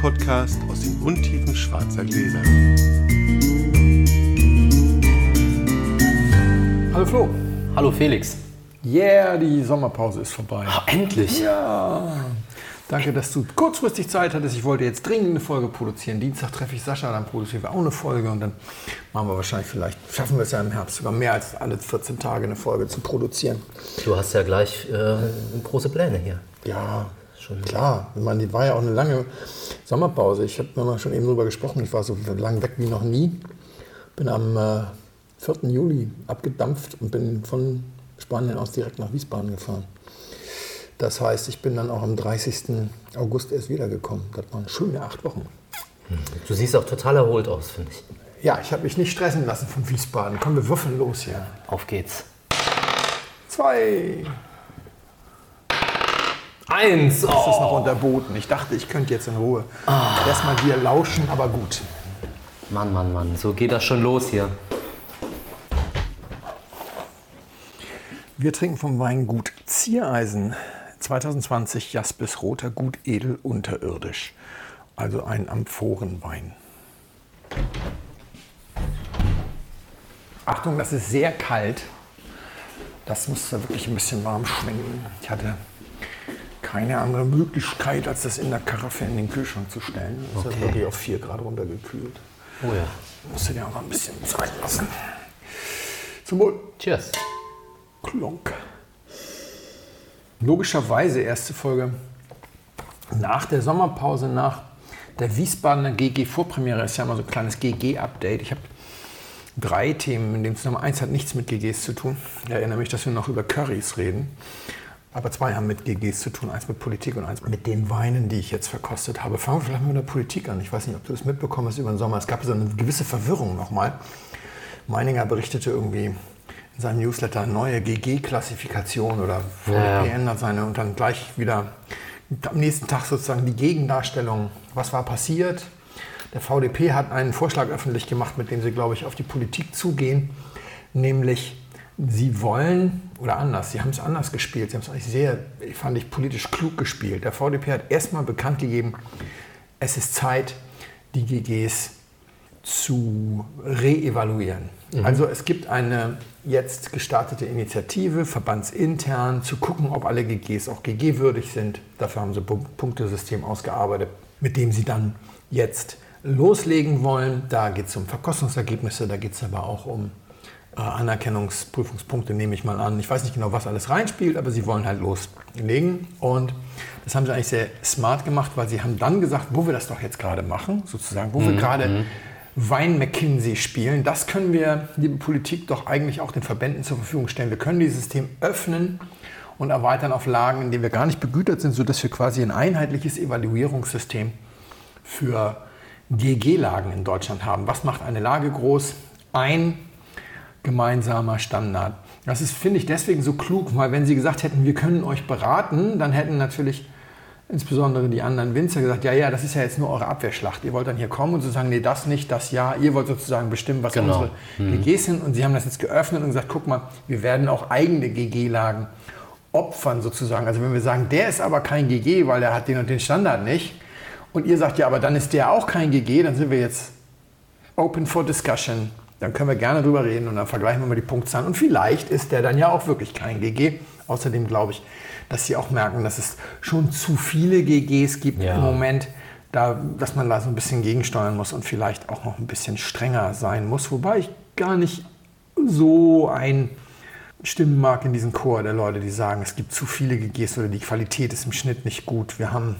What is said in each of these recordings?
Podcast aus den Untiefen schwarzer Gläser. Hallo Flo. Hallo Felix. Yeah, die Sommerpause ist vorbei. Ach, endlich. Ja. Danke, dass du kurzfristig Zeit hattest. Ich wollte jetzt dringend eine Folge produzieren. Dienstag treffe ich Sascha, dann produzieren wir auch eine Folge und dann machen wir wahrscheinlich vielleicht, schaffen wir es ja im Herbst sogar mehr als alle 14 Tage eine Folge zu produzieren. Du hast ja gleich äh, große Pläne hier. Ja, schon klar. Ich meine, die war ja auch eine lange Sommerpause. Ich habe mal schon eben drüber gesprochen. Ich war so lang weg wie noch nie. Bin am äh, 4. Juli abgedampft und bin von Spanien aus direkt nach Wiesbaden gefahren. Das heißt, ich bin dann auch am 30. August erst wiedergekommen. Das waren schöne acht Wochen. Du siehst auch total erholt aus, finde ich. Ja, ich habe mich nicht stressen lassen von Wiesbaden. Komm, wir würfeln los hier. Auf geht's. Zwei. Eins. Das ist noch unterboten. Ich dachte, ich könnte jetzt in Ruhe erstmal dir lauschen, aber gut. Mann, Mann, Mann. So geht das schon los hier. Wir trinken vom Weingut Ziereisen 2020 Jaspis Roter Gut Edel unterirdisch. Also ein Amphorenwein. Achtung, das ist sehr kalt. Das muss da wirklich ein bisschen warm schwenken. Ich hatte keine andere Möglichkeit, als das in der Karaffe in den Kühlschrank zu stellen. Das ist Okay. ja wirklich auf 4 Grad runtergekühlt. Oh ja. Musst du dir auch mal ein bisschen Zeit lassen. Zum Wohl. Cheers. Klonk. Logischerweise erste Folge nach der Sommerpause, nach der Wiesbadener GG-Vorpremiere. Ist ja immer so ein kleines GG-Update. Ich habe drei Themen in dem Zusammenhang. Eins hat nichts mit GGs zu tun. Ich erinnere mich, dass wir noch über Currys reden. Aber zwei haben mit GGs zu tun. Eins mit Politik und eins mit den Weinen, die ich jetzt verkostet habe. Fangen wir vielleicht mit der Politik an. Ich weiß nicht, ob du das mitbekommen hast über den Sommer. Es gab so eine gewisse Verwirrung nochmal. Meininger berichtete irgendwie in seinem Newsletter neue GG-Klassifikation oder VDP Ja, ja. ändert seine und dann gleich wieder am nächsten Tag sozusagen die Gegendarstellung. Was war passiert? Der VDP hat einen Vorschlag öffentlich gemacht, mit dem sie, glaube ich, auf die Politik zugehen, nämlich sie wollen, oder anders, sie haben es anders gespielt, sie haben es eigentlich sehr, fand ich, politisch klug gespielt. Der VDP hat erstmal bekannt gegeben, es ist Zeit, die GGs zu reevaluieren. Also es gibt eine jetzt gestartete Initiative, verbandsintern, zu gucken, ob alle GGs auch GG-würdig sind. Dafür haben sie ein Punktesystem ausgearbeitet, mit dem sie dann jetzt loslegen wollen. Da geht es um Verkostungsergebnisse, da geht es aber auch um Anerkennungsprüfungspunkte, nehme ich mal an. Ich weiß nicht genau, was alles reinspielt, aber sie wollen halt loslegen. Und das haben sie eigentlich sehr smart gemacht, weil sie haben dann gesagt, wo wir das doch jetzt gerade machen, sozusagen, wo wir gerade Wein McKinsey spielen, das können wir, liebe Politik, doch eigentlich auch den Verbänden zur Verfügung stellen. Wir können dieses System öffnen und erweitern auf Lagen, in denen wir gar nicht begütert sind, sodass wir quasi ein einheitliches Evaluierungssystem für GG-Lagen in Deutschland haben. Was macht eine Lage groß? Ein gemeinsamer Standard. Das ist, finde ich, deswegen so klug, weil wenn Sie gesagt hätten, wir können euch beraten, dann hätten natürlich insbesondere die anderen Winzer gesagt, ja, ja, das ist ja jetzt nur eure Abwehrschlacht. Ihr wollt dann hier kommen und so sagen, nee, das nicht, das ja. Ihr wollt sozusagen bestimmen, was Genau. unsere GGs sind. Und Sie haben das jetzt geöffnet und gesagt, guck mal, wir werden auch eigene GG-Lagen opfern sozusagen. Also wenn wir sagen, der ist aber kein GG, weil er hat den und den Standard nicht. Und ihr sagt, ja, aber dann ist der auch kein GG, dann sind wir jetzt open for discussion. Dann können wir gerne drüber reden und dann vergleichen wir mal die Punktzahlen. Und vielleicht ist der dann ja auch wirklich kein GG. Außerdem glaube ich, dass sie auch merken, dass es schon zu viele GGs gibt Ja. im Moment, da, dass man da so ein bisschen gegensteuern muss und vielleicht auch noch ein bisschen strenger sein muss. Wobei ich gar nicht so ein stimmen mag in diesen Chor der Leute, die sagen, es gibt zu viele GGs oder die Qualität ist im Schnitt nicht gut. Wir haben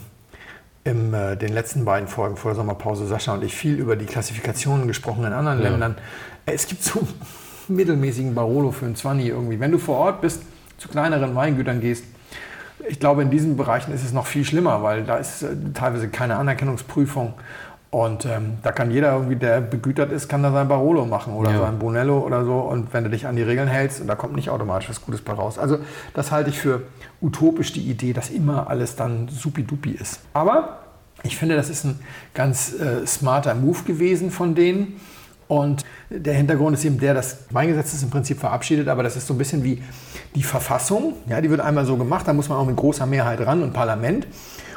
in äh, den letzten beiden Folgen vor der Sommerpause, Sascha und ich, viel über die Klassifikationen gesprochen in anderen Ländern. Es gibt so mittelmäßigen Barolo für ein 20 irgendwie. Wenn du vor Ort bist, zu kleineren Weingütern gehst, ich glaube, in diesen Bereichen ist es noch viel schlimmer, weil da ist äh, teilweise keine Anerkennungsprüfung. Und ähm, da kann jeder irgendwie, der begütert ist, kann da sein Barolo machen oder Ja. sein Brunello oder so. Und wenn du dich an die Regeln hältst, und da kommt nicht automatisch was Gutes bei raus. Also das halte ich für utopisch, die Idee, dass immer alles dann supidupi ist. Aber ich finde, das ist ein ganz äh, smarter Move gewesen von denen. Und der Hintergrund ist eben der, das Weingesetz ist im Prinzip verabschiedet, aber das ist so ein bisschen wie die Verfassung. Ja, die wird einmal so gemacht, da muss man auch mit großer Mehrheit ran und Parlament.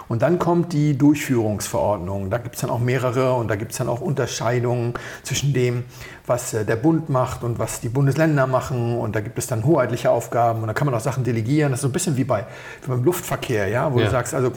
Und dann kommt die Durchführungsverordnung. Da gibt es dann auch mehrere und da gibt es dann auch Unterscheidungen zwischen dem, was äh, der Bund macht und was die Bundesländer machen. Und da gibt es dann hoheitliche Aufgaben und da kann man auch Sachen delegieren. Das ist so ein bisschen wie, bei, wie beim Luftverkehr, ja, wo Ja. du sagst, also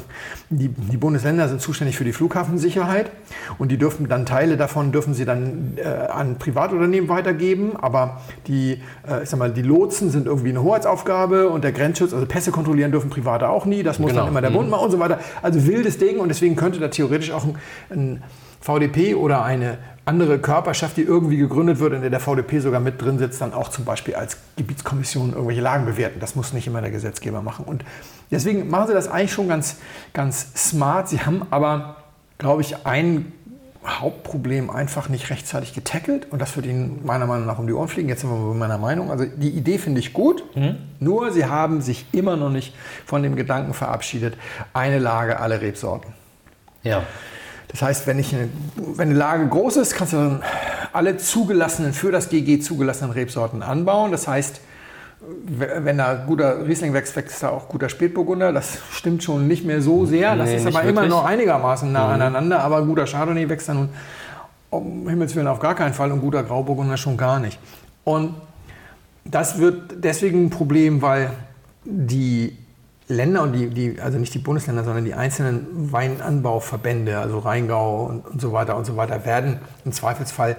die, die Bundesländer sind zuständig für die Flughafensicherheit und die dürfen dann Teile davon dürfen sie dann äh, an Privatunternehmen weitergeben, aber die, äh, ich sag mal, die Lotsen sind irgendwie eine Hoheitsaufgabe und der Grenzschutz, also Pässe kontrollieren dürfen Private auch nie, das muss Genau. dann immer der Bund machen und so weiter. Also wildes Ding und deswegen könnte da theoretisch auch ein, ein VDP oder eine andere Körperschaft, die irgendwie gegründet wird, in der der VDP sogar mit drin sitzt, dann auch zum Beispiel als Gebietskommission irgendwelche Lagen bewerten. Das muss nicht immer der Gesetzgeber machen. Und deswegen machen sie das eigentlich schon ganz, ganz smart. Sie haben aber, glaube ich, ein Hauptproblem einfach nicht rechtzeitig getackelt und das wird ihnen meiner Meinung nach um die Ohren fliegen. Jetzt sind wir bei meiner Meinung. Also die Idee finde ich gut, nur sie haben sich immer noch nicht von dem Gedanken verabschiedet, eine Lage, alle Rebsorten. Ja. Das heißt, wenn, ich eine, wenn eine Lage groß ist, kannst du dann alle zugelassenen, für das GG zugelassenen Rebsorten anbauen. Das heißt, wenn da guter Riesling wächst, wächst da auch guter Spätburgunder. Das stimmt schon nicht mehr so sehr. Das Nee, ist aber immer wirklich. noch einigermaßen nah aneinander. Aber guter Chardonnay wächst dann nun um Himmels Willen auf gar keinen Fall und guter Grauburgunder schon gar nicht. Und das wird deswegen ein Problem, weil die Länder und die, die, also nicht die Bundesländer, sondern die einzelnen Weinanbauverbände, also Rheingau und, und so weiter und so weiter, werden im Zweifelsfall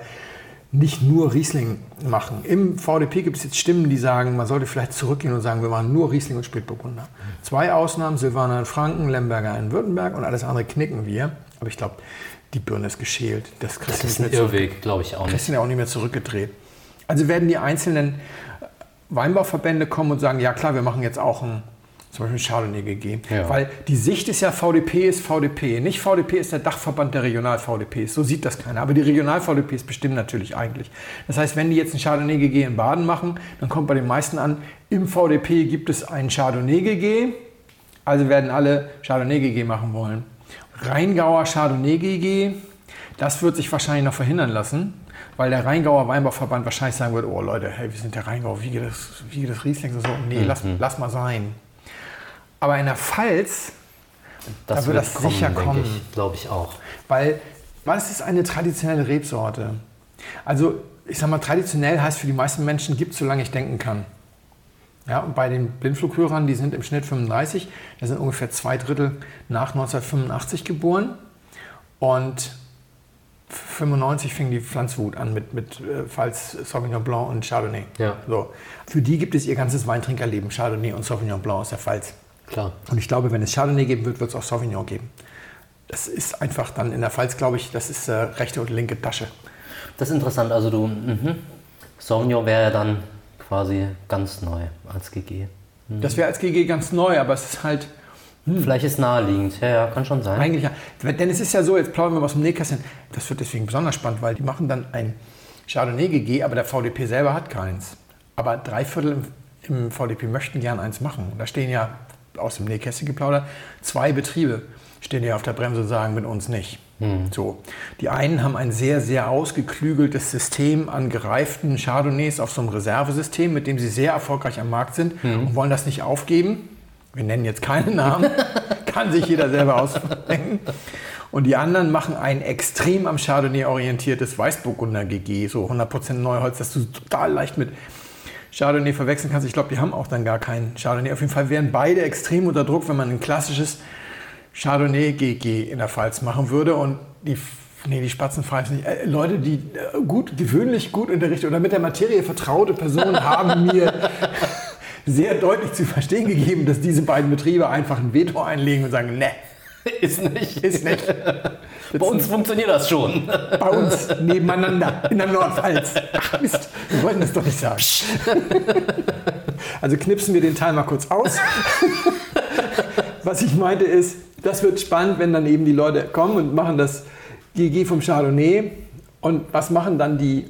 nicht nur Riesling machen. Im VDP gibt es jetzt Stimmen, die sagen, man sollte vielleicht zurückgehen und sagen, wir machen nur Riesling und Spätburgunder. Zwei Ausnahmen, Silvaner in Franken, Lemberger in Württemberg und alles andere knicken wir. Aber ich glaube, die Birne ist geschält. Das, Das ist nicht ein. Irrweg, glaube ich auch nicht. Christian ja auch nicht mehr zurückgedreht. Also werden die einzelnen Weinbauverbände kommen und sagen, ja klar, wir machen jetzt auch ein, zum Beispiel ein Chardonnay GG. Ja. Weil die Sicht ist ja, VDP ist VDP. Nicht VDP ist der Dachverband der Regional-VDPs. So sieht das keiner. Aber die Regional-VDPs bestimmen natürlich eigentlich. Das heißt, wenn die jetzt ein Chardonnay GG in Baden machen, dann kommt bei den meisten an, im VDP gibt es ein Chardonnay GG. Also werden alle Chardonnay GG machen wollen. Rheingauer Chardonnay GG, das wird sich wahrscheinlich noch verhindern lassen, weil der Rheingauer Weinbauverband wahrscheinlich sagen wird, oh Leute, hey, wir sind der Rheingau, wie geht das, wie geht das Riesling so? Nee, lass, lass mal sein. Aber in der Pfalz, da wird das sicher kommen. Glaube ich auch. weil was ist eine traditionelle Rebsorte? Also, ich sag mal, traditionell heißt für die meisten Menschen gibt es, solange ich denken kann. Ja, und bei den Blindflughörern, die sind im Schnitt 35, da sind ungefähr zwei Drittel nach 1985 geboren. Und 95 fing die Pflanzwut an mit, mit äh, Pfalz, Sauvignon Blanc und Chardonnay. Ja. So. Für die gibt es ihr ganzes Weintrinkerleben, Chardonnay und Sauvignon Blanc aus der Pfalz. Klar. Und ich glaube, wenn es Chardonnay geben wird, wird es auch Sauvignon geben. Das ist einfach dann in der Pfalz, glaube ich, das ist äh, rechte und linke Tasche. Das ist interessant. Also du, mhm. Sauvignon wäre ja dann quasi ganz neu als GG. Das wäre als GG ganz neu, aber es ist halt Vielleicht ist naheliegend. Ja, ja, kann schon sein. eigentlich, ja- denn es ist ja so, jetzt plaudern wir mal aus dem Nähkästchen, das wird deswegen besonders spannend, weil die machen dann ein Chardonnay GG, aber der VDP selber hat keins. Aber drei Viertel im, im VDP möchten gern eins machen. Da stehen ja aus dem Nähkästchen geplaudert zwei Betriebe stehen ja auf der Bremse und sagen mit uns nicht. So. Die einen haben ein sehr, sehr ausgeklügeltes System an gereiften Chardonnays auf so einem Reservesystem, mit dem sie sehr erfolgreich am Markt sind und wollen das nicht aufgeben. Wir nennen jetzt keinen Namen, kann sich jeder selber ausdenken. Und die anderen machen ein extrem am Chardonnay orientiertes Weißburgunder GG, so 100% Neuholz, das du total leicht mit Chardonnay verwechseln kannst. Ich glaube, die haben auch dann gar keinen Chardonnay. Auf jeden Fall wären beide extrem unter Druck, wenn man ein klassisches Chardonnay GG in der Pfalz machen würde. Und die, nee, die Spatzenpfalz nicht. Äh, Leute, die äh, gut, gewöhnlich gut unterrichtet oder mit der Materie vertraute Personen haben mir sehr deutlich zu verstehen gegeben, dass diese beiden Betriebe einfach ein Veto einlegen und sagen, ne, Ist nicht. ist nicht. Bei uns funktioniert das schon. Bei uns nebeneinander in der Nordpfalz. Ach Mist, wir wollten das doch nicht sagen. Also knipsen wir den Teil mal kurz aus. Was ich meinte ist, das wird spannend, wenn dann eben die Leute kommen und machen das GG vom Chardonnay. Und was machen dann die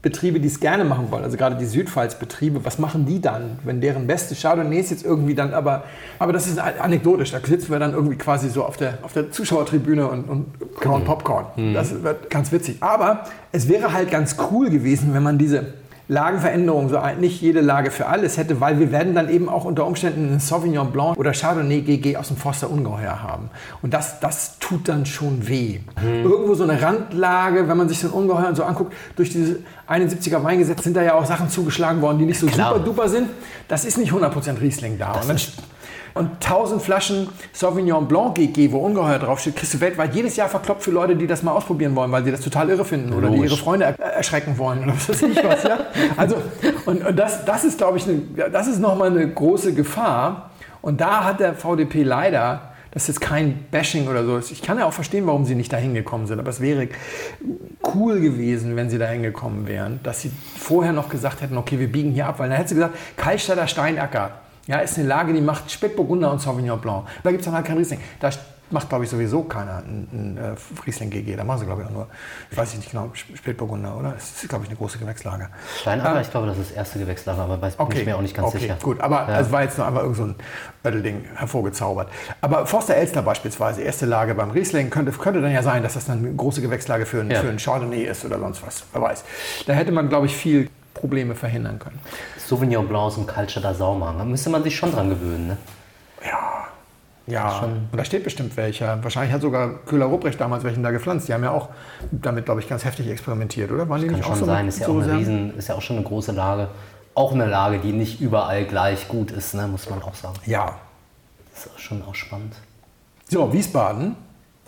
Betriebe, die es gerne machen wollen, also gerade die Südpfalz-Betriebe, was machen die dann, wenn deren beste Chardonnays jetzt irgendwie dann aber, aber das ist anekdotisch, da sitzen wir dann irgendwie quasi so auf der, auf der Zuschauertribüne und, und kauen Popcorn. Das wird ganz witzig. Aber es wäre halt ganz cool gewesen, wenn man diese Lagenveränderung, so nicht jede Lage für alles hätte, weil wir werden dann eben auch unter Umständen einen Sauvignon Blanc oder Chardonnay GG aus dem Forster Ungeheuer haben. Und das, das tut dann schon weh. Irgendwo so eine Randlage, wenn man sich so ein Ungeheuer so anguckt, durch diese 71er Weingesetz sind da ja auch Sachen zugeschlagen worden, die nicht so Klar. super duper sind. Das ist nicht 100% Riesling da. Und, dann, und 1000 Flaschen Sauvignon Blanc GG, wo Ungeheuer draufsteht, kriegst du weltweit jedes Jahr verkloppt für Leute, die das mal ausprobieren wollen, weil sie das total irre finden oder die ihre Freunde er erschrecken wollen oder was weiß ich was. Ja? Also, und, und das, das ist, glaube ich, eine, das ist nochmal eine große Gefahr. Und da hat der VDP leider, das ist jetzt kein Bashing oder so, ich kann ja auch verstehen, warum sie nicht dahin gekommen sind, aber es wäre cool gewesen, wenn sie dahin gekommen wären, dass sie vorher noch gesagt hätten, okay, wir biegen hier ab, weil dann hätte sie gesagt, Kallstatter Steinacker, ja, ist eine Lage, die macht Spätburgunder und Sauvignon Blanc. Da gibt es dann halt kein Riesling. Da macht, glaube ich, sowieso keiner einen, einen äh, Riesling GG. Da machen sie, glaube ich, auch nur, ich weiß nicht genau, Sp- Spätburgunder, oder? Es ist, glaube ich, eine große Gewächslage. Steinacker, ich glaube, das ist das erste Gewächslager, aber weiß, bin ich mir auch nicht ganz okay, sicher. gut. Aber Ja. es war jetzt nur einfach irgend so ein Ödelding hervorgezaubert. Aber Forster Elster beispielsweise, erste Lage beim Riesling, könnte, könnte dann ja sein, dass das dann eine große Gewächslage für, einen- Ja. für einen Chardonnay ist oder sonst was. Wer weiß. Da hätte man, glaube ich, viel Probleme verhindern können. Sauvignon Blanc ist ein Culture Saumagen. Da müsste man sich schon dran gewöhnen. Ne? Ja, und da steht bestimmt welcher. Wahrscheinlich hat sogar Köhler-Ruprecht damals welchen da gepflanzt. Die haben ja auch damit, glaube ich, ganz heftig experimentiert, oder? Waren die Kann schon auch so sein, ist ja, so auch eine Reserven? Riesen, ist ja auch schon eine große Lage. Auch eine Lage, die nicht überall gleich gut ist, ne? muss man auch sagen. Ja. Das ist auch schon auch spannend. So, Wiesbaden.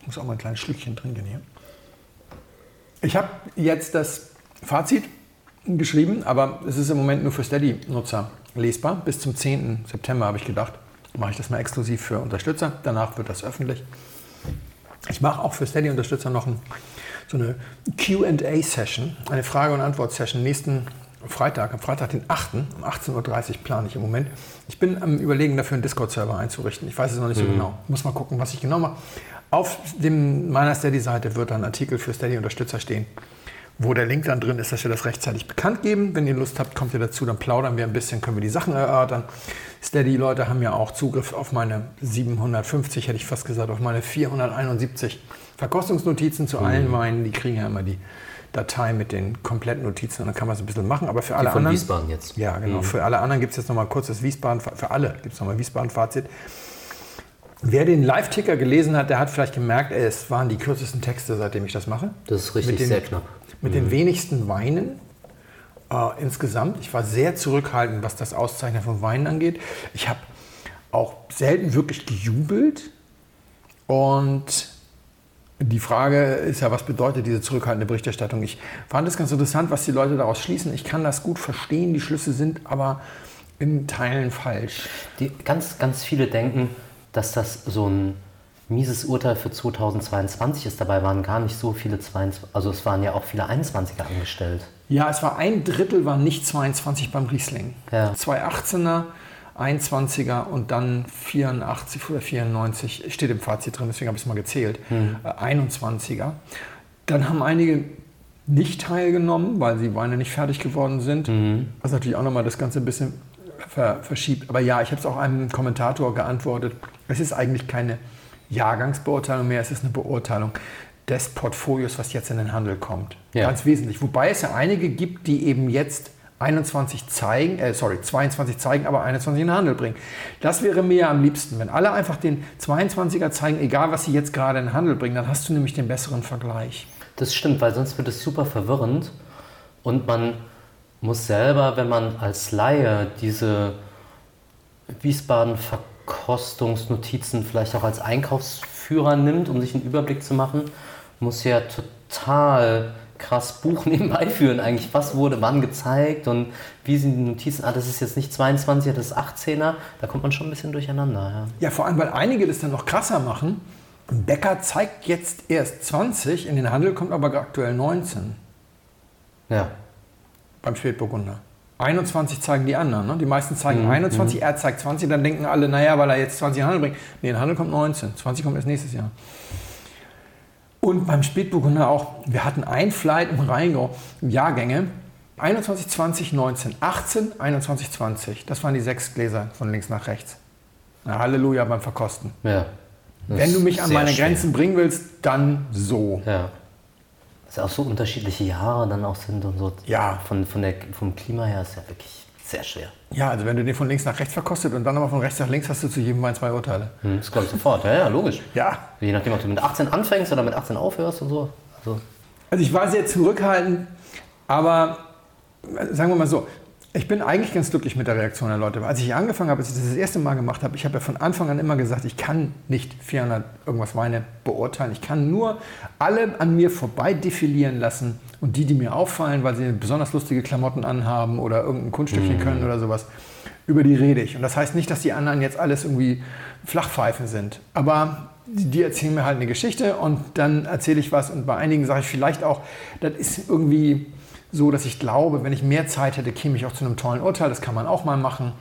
Ich muss auch mal ein kleines Schlückchen trinken hier. Ich habe jetzt das Fazit geschrieben, aber es ist im Moment nur für Steady-Nutzer lesbar. Bis zum 10. September habe ich gedacht, mache ich das mal exklusiv für Unterstützer. Danach wird das öffentlich. Ich mache auch für Steady-Unterstützer noch ein, so eine QA-Session, eine Frage- und Antwort-Session nächsten Freitag, am Freitag, den 8. um 18.30 Uhr plane ich im Moment. Ich bin am Überlegen, dafür einen Discord-Server einzurichten. Ich weiß es noch nicht so genau. Muss mal gucken, was ich genau mache. Auf dem, meiner Steady-Seite wird dann ein Artikel für Steady-Unterstützer stehen, wo der Link dann drin ist, dass wir das rechtzeitig bekannt geben. Wenn ihr Lust habt, kommt ihr dazu, dann plaudern wir ein bisschen, können wir die Sachen erörtern. Steady-Leute haben ja auch Zugriff auf meine 750, hätte ich fast gesagt, auf meine 471 Verkostungsnotizen zu allen Weinen. Die kriegen ja immer die Datei mit den kompletten Notizen und dann kann man es ein bisschen machen. Aber für alle von anderen. Wiesbaden jetzt. Ja, genau. Für alle anderen gibt es jetzt nochmal kurz das Wiesbaden, für alle gibt es nochmal Wiesbaden-Fazit. Wer den Live-Ticker gelesen hat, der hat vielleicht gemerkt, ey, es waren die kürzesten Texte, seitdem ich das mache. Das ist richtig sehr knapp. Mit den wenigsten Weinen äh, insgesamt. Ich war sehr zurückhaltend, was das Auszeichnen von Weinen angeht. Ich habe auch selten wirklich gejubelt. Und die Frage ist ja, was bedeutet diese zurückhaltende Berichterstattung? Ich fand es ganz interessant, was die Leute daraus schließen. Ich kann das gut verstehen, die Schlüsse sind aber in Teilen falsch. Die, ganz, ganz viele denken, dass das so ein mieses Urteil für 2022 ist. Dabei waren gar nicht so viele 22, also es waren ja auch viele 21er angestellt. Ja, es war ein Drittel, waren nicht 22 beim Riesling. Ja. Zwei 18er, 21er und dann 84 oder 94, steht im Fazit drin, deswegen habe ich es mal gezählt, äh, 21er. Dann haben einige nicht teilgenommen, weil sie Weine nicht fertig geworden sind. Was natürlich auch nochmal das Ganze ein bisschen ver verschiebt. Aber ja, ich habe es auch einem Kommentator geantwortet. Es ist eigentlich keine Jahrgangsbeurteilung mehr, es ist eine Beurteilung des Portfolios, was jetzt in den Handel kommt. Ja. Ganz wesentlich. Wobei es ja einige gibt, die eben jetzt 21 zeigen, äh, sorry, 22 zeigen, aber 21 in den Handel bringen. Das wäre mir am liebsten, wenn alle einfach den 22er zeigen, egal was sie jetzt gerade in den Handel bringen, dann hast du nämlich den besseren Vergleich. Das stimmt, weil sonst wird es super verwirrend und man muss selber, wenn man als Laie diese Wiesbaden-Verkostungsnotizen vielleicht auch als Einkaufsführer nimmt, um sich einen Überblick zu machen, muss ja total krass Buch nebenbei führen eigentlich. Was wurde wann gezeigt und wie sind die Notizen? Ah, das ist jetzt nicht 22er, das ist 18er. Da kommt man schon ein bisschen durcheinander. Ja. Ja, vor allem, weil einige das dann noch krasser machen. Bäcker zeigt jetzt erst 20, in den Handel kommt aber aktuell 19 ja. beim Spätburgunder. 21 zeigen die anderen. Ne? Die meisten zeigen Mhm, 21, er zeigt 20, dann denken alle, naja, weil er jetzt 20 in Handel bringt. Nee, in Handel kommt 19, 20 kommt erst nächstes Jahr. Und beim Spätburgunder auch, wir hatten ein Flight im Rheingau, Jahrgänge, 21, 20, 19, 18, 21, 20. Das waren die sechs Gläser von links nach rechts. Na, Halleluja beim Verkosten. ja. Wenn du mich an meine schwer. Grenzen bringen willst, dann so. Ja. Dass auch so unterschiedliche Jahre dann auch sind und so. Ja. Von, von der, vom Klima her ist ja wirklich sehr schwer. Ja, also wenn du den von links nach rechts verkostet und dann aber von rechts nach links, hast du zu jedem Wein zwei Urteile. Hm, das glaube ich sofort. Ja, ja, logisch. Ja. Je nachdem, ob du mit 18 anfängst oder mit 18 aufhörst und so. Also, Also ich war sehr zurückhaltend, aber sagen wir mal so, ich bin eigentlich ganz glücklich mit der Reaktion der Leute. Als ich angefangen habe, als ich das das erste Mal gemacht habe, ich habe ja von Anfang an immer gesagt, ich kann nicht 400 irgendwas Weine beurteilen. Ich kann nur alle an mir vorbei defilieren lassen und die, die mir auffallen, weil sie besonders lustige Klamotten anhaben oder irgendein Kunststückchen können oder sowas, über die rede ich. Und das heißt nicht, dass die anderen jetzt alles irgendwie Flachpfeifen sind. Aber die erzählen mir halt eine Geschichte und dann erzähle ich was. Und bei einigen sage ich vielleicht auch, das ist irgendwie so, dass ich glaube, wenn ich mehr Zeit hätte, käme ich auch zu einem tollen Urteil. Das kann man auch mal machen.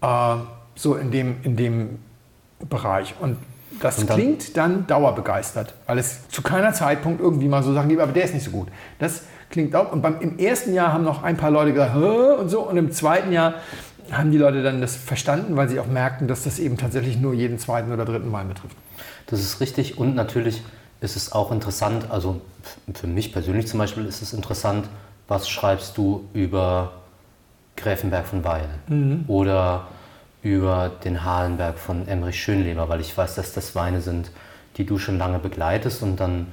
Äh, so in dem, in dem Bereich. Und das Und dann- klingt dann dauerbegeistert, weil es zu keiner Zeitpunkt irgendwie mal so Sachen gibt, aber der ist nicht so gut. Das klingt auch. Und beim, im ersten Jahr haben noch ein paar Leute gesagt, und so. Und im zweiten Jahr haben die Leute dann das verstanden, weil sie auch merkten, dass das eben tatsächlich nur jeden zweiten oder dritten Wein betrifft. Das ist richtig und natürlich ist es auch interessant, also für mich persönlich zum Beispiel ist es interessant, was schreibst du über Gräfenberg von Weil oder über den Halenberg von Emmerich Schönleber, weil ich weiß, dass das Weine sind, die du schon lange begleitest und dann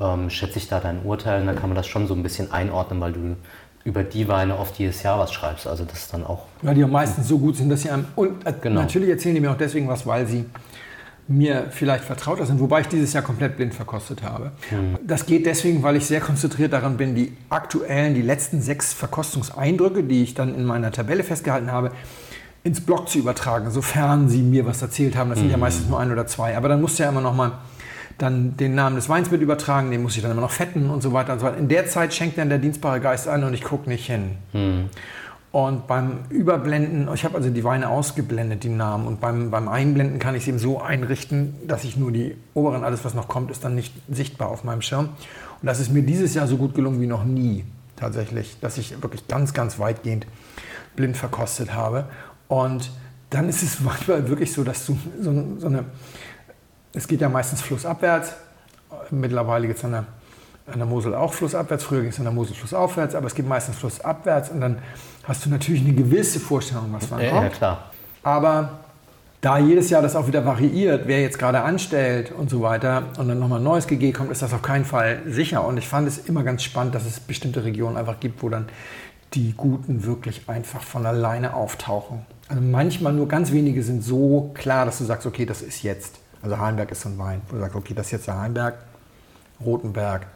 ähm, schätze ich da dein Urteil und dann kann man das schon so ein bisschen einordnen, weil du über die Weine oft jedes Jahr was schreibst. Also das ist dann auch Weil die am meisten so gut sind, dass sie einem. Und äh, Genau. natürlich erzählen die mir auch deswegen was, weil sie mir vielleicht vertrauter sind, wobei ich dieses Jahr komplett blind verkostet habe. Das geht deswegen, weil ich sehr konzentriert daran bin, die aktuellen, die letzten sechs Verkostungseindrücke, die ich dann in meiner Tabelle festgehalten habe, ins Blog zu übertragen, sofern sie mir was erzählt haben. Das sind ja meistens nur ein oder zwei. Aber dann musst du ja immer noch mal dann den Namen des Weins mit übertragen, den muss ich dann immer noch fetten und so weiter und so weiter. In der Zeit schenkt dann der dienstbare Geist an und ich gucke nicht hin. Und beim Überblenden, ich habe also die Weine ausgeblendet, die Namen. Und beim, beim Einblenden kann ich es eben so einrichten, dass ich nur die oberen, alles was noch kommt, ist dann nicht sichtbar auf meinem Schirm. Und das ist mir dieses Jahr so gut gelungen wie noch nie tatsächlich, dass ich wirklich ganz, ganz weitgehend blind verkostet habe. Und dann ist es manchmal wirklich so, dass du so, so eine, es geht ja meistens flussabwärts. Mittlerweile geht es an der, an der Mosel auch flussabwärts. Früher ging es an der Mosel flussaufwärts, aber es geht meistens flussabwärts. Und dann hast du natürlich eine gewisse Vorstellung, was wann ja, ja kommt. klar. Aber da jedes Jahr das auch wieder variiert, wer jetzt gerade anstellt und so weiter und dann nochmal ein neues GG kommt, ist das auf keinen Fall sicher. Und ich fand es immer ganz spannend, dass es bestimmte Regionen einfach gibt, wo dann die Guten wirklich einfach von alleine auftauchen. Also manchmal nur ganz wenige sind so klar, dass du sagst, okay, das ist jetzt. Also Hainberg ist so ein Wein, wo du sagst, okay, das ist jetzt der Hainberg, Rotenberg.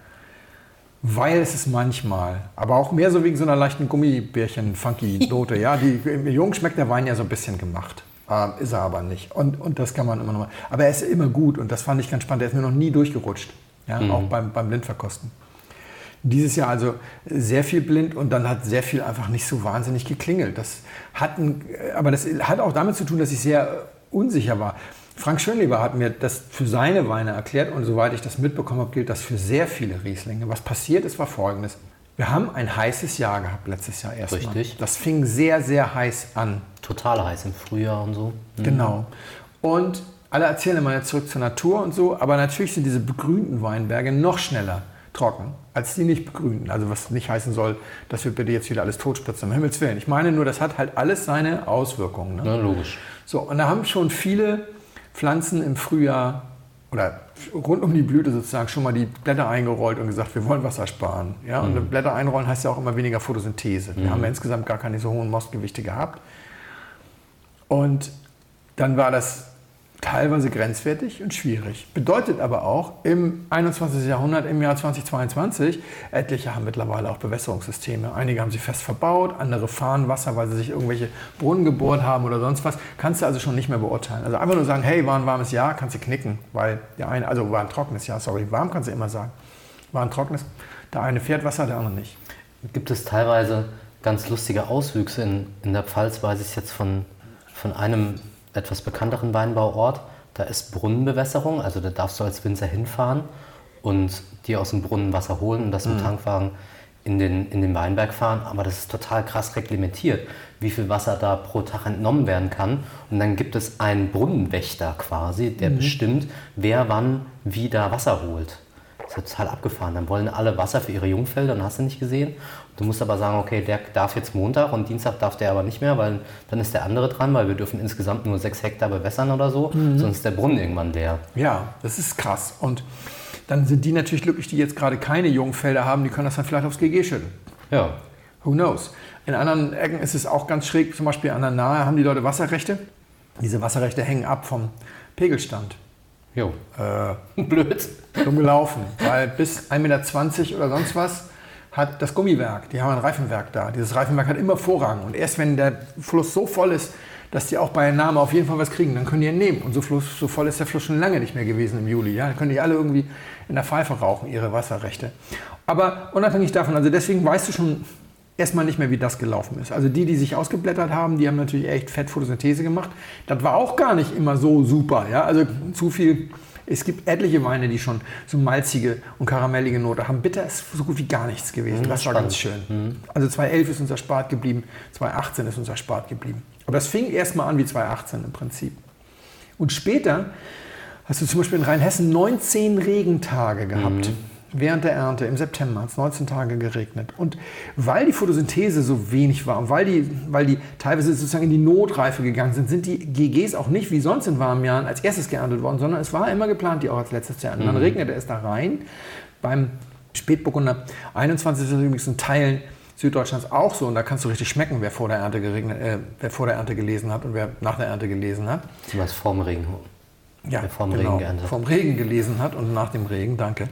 Weil es ist manchmal, aber auch mehr so wegen so einer leichten Gummibärchen-Funky-Note. ja, die, im Jungen schmeckt der Wein ja so ein bisschen gemacht. Ähm, ist er aber nicht. Und, und das kann man immer noch mal. Aber er ist immer gut und das fand ich ganz spannend. Er ist mir noch nie durchgerutscht. Ja, Auch beim, beim Blindverkosten. Dieses Jahr also sehr viel blind und dann hat sehr viel einfach nicht so wahnsinnig geklingelt. Das hat ein, aber das hat auch damit zu tun, dass ich sehr unsicher war. Frank Schönleber hat mir das für seine Weine erklärt und soweit ich das mitbekommen habe, gilt das für sehr viele Rieslinge. Was passiert ist, war folgendes. Wir haben ein heißes Jahr gehabt letztes Jahr erstmal. Richtig. Das fing sehr, sehr heiß an. Total heiß im Frühjahr und so. Genau. Und alle erzählen immer jetzt zurück zur Natur und so, aber natürlich sind diese begrünten Weinberge noch schneller trocken als die nicht begrünten. Also was nicht heißen soll, dass wir bitte jetzt wieder alles totspritzen, um Himmels Willen. Ich meine nur, das hat halt alles seine Auswirkungen. Ne? Ja, logisch. So, und da haben schon viele Pflanzen im Frühjahr oder rund um die Blüte sozusagen schon mal die Blätter eingerollt und gesagt, wir wollen Wasser sparen. Ja? Und Blätter einrollen heißt ja auch immer weniger Photosynthese. Wir haben ja insgesamt gar keine so hohen Mostgewichte gehabt. Und dann war das teilweise grenzwertig und schwierig. Bedeutet aber auch, im 21. Jahrhundert, im Jahr 2022, etliche haben mittlerweile auch Bewässerungssysteme. Einige haben sie fest verbaut, andere fahren Wasser, weil sie sich irgendwelche Brunnen gebohrt haben oder sonst was. Kannst du also schon nicht mehr beurteilen. Also einfach nur sagen, hey, war ein warmes Jahr, kannst du knicken. Weil der eine, also war ein trockenes Jahr, sorry, warm kannst du immer sagen. War ein trockenes, der eine fährt Wasser, der andere nicht. Gibt es teilweise ganz lustige Auswüchse. In, in der Pfalz weiß ich jetzt von, von einem etwas bekannteren Weinbauort. Da ist Brunnenbewässerung, also da darfst du als Winzer hinfahren und dir aus dem Brunnen Wasser holen und das im Tankwagen in den, in den Weinberg fahren. Aber das ist total krass reglementiert, wie viel Wasser da pro Tag entnommen werden kann. Und dann gibt es einen Brunnenwächter quasi, der bestimmt, wer wann wie da Wasser holt. Ist total abgefahren. Dann wollen alle Wasser für ihre Jungfelder und hast du nicht gesehen. Du musst aber sagen, okay, der darf jetzt Montag und Dienstag darf der aber nicht mehr, weil dann ist der andere dran, weil wir dürfen insgesamt nur sechs Hektar bewässern oder so, Mhm. sonst ist der Brunnen irgendwann leer. Ja, das ist krass. Und dann sind die natürlich glücklich, die jetzt gerade keine Jungfelder haben, die können das dann vielleicht aufs GG schütten. Ja, Who knows? In anderen Ecken ist es auch ganz schräg, zum Beispiel an der Nahe haben die Leute Wasserrechte. Diese Wasserrechte hängen ab vom Pegelstand. Jo. Äh, Blöd. dumm gelaufen, weil bis 1,20 Meter oder sonst was hat das Gummiwerk, die haben ein Reifenwerk da. Dieses Reifenwerk hat immer Vorrang. Und erst wenn der Fluss so voll ist, dass die auch bei Entnahme auf jeden Fall was kriegen, dann können die ihn nehmen. Und so, Fluss, so voll ist der Fluss schon lange nicht mehr gewesen im Juli. Ja? Dann können die alle irgendwie in der Pfeife rauchen, ihre Wasserrechte. Aber unabhängig davon, also deswegen weißt du schon erstmal nicht mehr, wie das gelaufen ist. Also die, die sich ausgeblättert haben, die haben natürlich echt fett Photosynthese gemacht. Das war auch gar nicht immer so super. Ja? Also zu viel. Es gibt etliche Weine, die schon so malzige und karamellige Note haben. Bitter ist so gut wie gar nichts gewesen. das war ganz schön. Also 2011 ist uns erspart geblieben, 2018 ist uns erspart geblieben. Aber das fing erstmal an wie 2018 im Prinzip. Und später hast du zum Beispiel in Rheinhessen 19 Regentage gehabt. Während der Ernte im September hat es 19 Tage geregnet. Und weil die Photosynthese so wenig war und weil die, weil die teilweise sozusagen in die Notreife gegangen sind, sind die GGs auch nicht wie sonst in warmen Jahren als erstes geerntet worden, sondern es war immer geplant, die auch als letztes zu ernten. Dann regnete es da rein. Beim Spätburgunder 21 ist übrigens in Teilen Süddeutschlands auch so. Und da kannst du richtig schmecken, wer vor der Ernte, geregnet, äh, wer vor der Ernte gelesen hat und wer nach der Ernte gelesen hat. Du meinst vorm Regen. Ja, vom genau, Regen geerntet. Vom Regen gelesen hat und nach dem Regen, danke.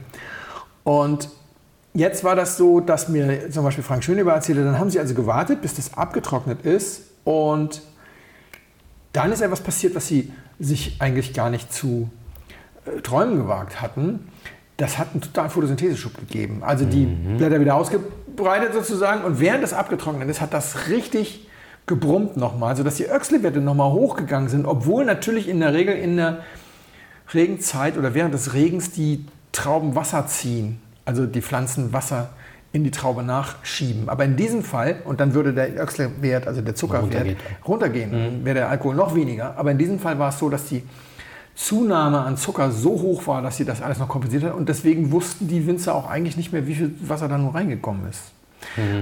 Und jetzt war das so, dass mir zum Beispiel Frank Schöneber erzählte, dann haben sie also gewartet, bis das abgetrocknet ist und dann ist etwas passiert, was sie sich eigentlich gar nicht zu äh, träumen gewagt hatten. Das hat einen totalen Photosyntheseschub gegeben. Also die Blätter wieder ausgebreitet sozusagen und während das abgetrocknet ist, hat das richtig gebrummt nochmal, sodass die Öchsle-Werte nochmal hochgegangen sind, obwohl natürlich in der Regel in der Regenzeit oder während des Regens die Trauben Wasser ziehen, also die Pflanzen Wasser in die Traube nachschieben. Aber in diesem Fall, und dann würde der Öchsle-Wert, also der Zuckerwert, runtergehen, dann wäre der Alkohol noch weniger. Aber in diesem Fall war es so, dass die Zunahme an Zucker so hoch war, dass sie das alles noch kompensiert hat. Und deswegen wussten die Winzer auch eigentlich nicht mehr, wie viel Wasser da nur reingekommen ist.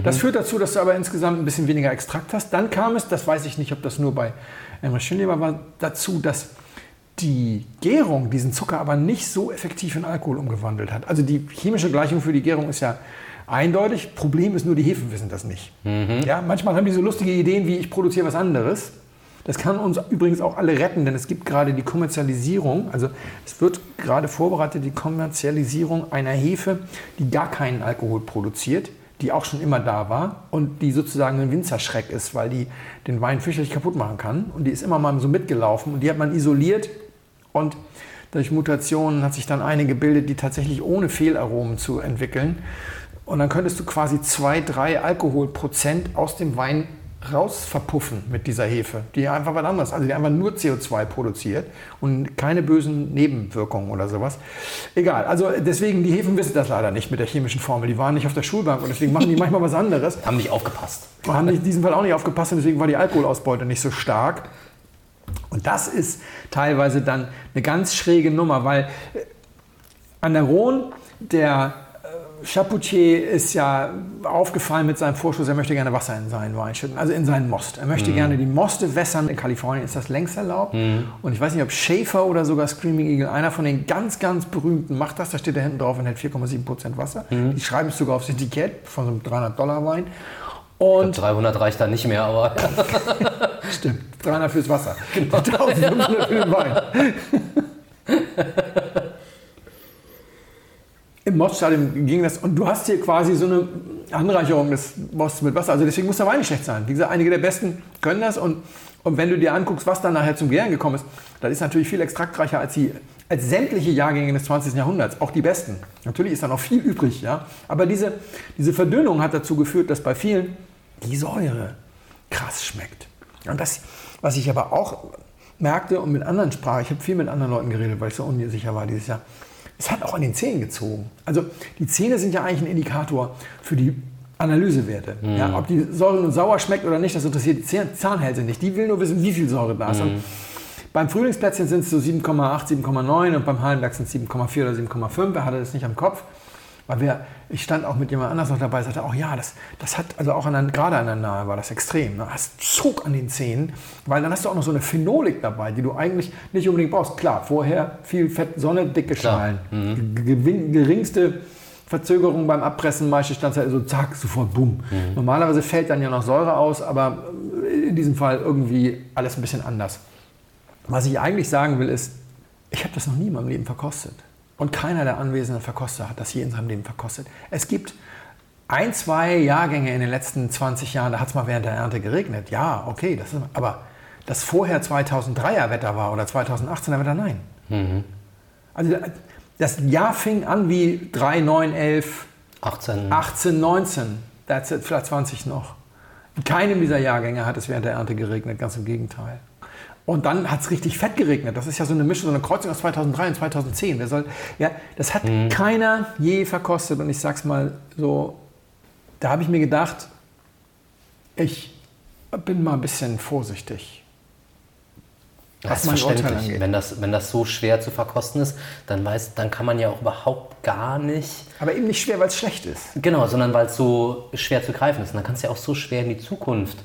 Das führt dazu, dass du aber insgesamt ein bisschen weniger Extrakt hast. Dann kam es, das weiß ich nicht, ob das nur bei Emre Schönleber war, dazu, dass die Gärung diesen Zucker aber nicht so effektiv in Alkohol umgewandelt hat. Also die chemische Gleichung für die Gärung ist ja eindeutig. Problem ist nur, die Hefen wissen das nicht. Ja, manchmal haben die so lustige Ideen wie, ich produziere was anderes. Das kann uns übrigens auch alle retten, denn es gibt gerade die Kommerzialisierung, also es wird gerade vorbereitet, die Kommerzialisierung einer Hefe, die gar keinen Alkohol produziert, die auch schon immer da war und die sozusagen ein Winzerschreck ist, weil die den Wein fürchterlich kaputt machen kann. Und die ist immer mal so mitgelaufen und die hat man isoliert und durch Mutationen hat sich dann eine gebildet, die tatsächlich ohne Fehlaromen zu entwickeln. Und dann könntest du quasi zwei, drei Alkoholprozent aus dem Wein raus verpuffen mit dieser Hefe, die einfach was anderes, also die einfach nur CO2 produziert und keine bösen Nebenwirkungen oder sowas. Egal, also deswegen, die Hefen wissen das leider nicht mit der chemischen Formel. Die waren nicht auf der Schulbank und deswegen machen die manchmal was anderes. Haben nicht aufgepasst. Haben in diesem Fall auch nicht aufgepasst und deswegen war die Alkoholausbeute nicht so stark. Und das ist teilweise dann eine ganz schräge Nummer, weil äh, an der Rhone, der äh, Chapoutier ist ja aufgefallen mit seinem Vorschuss, er möchte gerne Wasser in seinen Wein schütten, also in seinen Most. Er möchte gerne die Moste wässern. In Kalifornien ist das längst erlaubt. Und ich weiß nicht, ob Schaefer oder sogar Screaming Eagle, einer von den ganz, ganz berühmten, macht das. Da steht da hinten drauf und hat 4,7 Prozent Wasser. Die schreiben es sogar aufs Etikett von so einem 300-Dollar-Wein. Und 300 reicht dann nicht mehr, aber Stimmt, 300 fürs Wasser. Genau. 1500 für den Wein. Im Moststadium ging das und du hast hier quasi so eine Anreicherung des Mosts mit Wasser. Also deswegen muss der Wein nicht schlecht sein. Wie gesagt, einige der Besten können das und, und wenn du dir anguckst, was dann nachher zum Gären gekommen ist, das ist natürlich viel extraktreicher als, die, als sämtliche Jahrgänge des 20. Jahrhunderts, auch die besten. Natürlich ist da noch viel übrig, ja. Aber diese, diese Verdünnung hat dazu geführt, dass bei vielen die Säure krass schmeckt. Und das, was ich aber auch merkte und mit anderen sprach, ich habe viel mit anderen Leuten geredet, weil ich so unsicher war dieses Jahr, es hat auch an den Zähnen gezogen. Also die Zähne sind ja eigentlich ein Indikator für die Analysewerte. Ja, ob die Säure nun sauer schmeckt oder nicht, das interessiert die Zahn- Zahnhälse nicht. Die will nur wissen, wie viel Säure da ist. Und beim Frühlingsplätzchen sind es so 7,8, 7,9 und beim Hallenberg sind es 7,4 oder 7,5. Er hatte das nicht am Kopf. Weil wir, ich stand auch mit jemand anders noch dabei, sagte auch, ja, das, das hat, also auch an der, gerade an der Nahe war das extrem. Du hast Zug an den Zähnen, weil dann hast du auch noch so eine Phenolik dabei, die du eigentlich nicht unbedingt brauchst. Klar, vorher viel Fett, Sonne, dicke Schalen. Mhm. Geringste Verzögerung beim Abpressen, meistens stand es halt so zack, sofort bumm. Mhm. Normalerweise fällt dann ja noch Säure aus, aber in diesem Fall irgendwie alles ein bisschen anders. Was ich eigentlich sagen will, ist, ich habe das noch nie in meinem Leben verkostet. Und keiner der anwesenden Verkoster hat das je in seinem Leben verkostet. Es gibt ein, zwei Jahrgänge in den letzten 20 Jahren, da hat es mal während der Ernte geregnet. Ja, okay, das ist, aber das vorher 2003er Wetter war oder 2018er Wetter, nein. Mhm. Also das Jahr fing an wie 3, 9, 11, 18, 18 19. That's it, vielleicht 20 noch. In keinem dieser Jahrgänge hat es während der Ernte geregnet, ganz im Gegenteil. Und dann hat es richtig fett geregnet. Das ist ja so eine Mischung, so eine Kreuzung aus 2003 und 2010. Soll, ja, das hat mhm. keiner je verkostet. Und ich sag's mal so, da habe ich mir gedacht, ich bin mal ein bisschen vorsichtig. Was mein Urteil angeht. Wenn das, wenn das so schwer zu verkosten ist, dann, weiß, dann kann man ja auch überhaupt gar nicht. Aber eben nicht schwer, weil es schlecht ist. Genau, sondern weil es so schwer zu greifen ist. Und dann kannst du ja auch so schwer in die Zukunft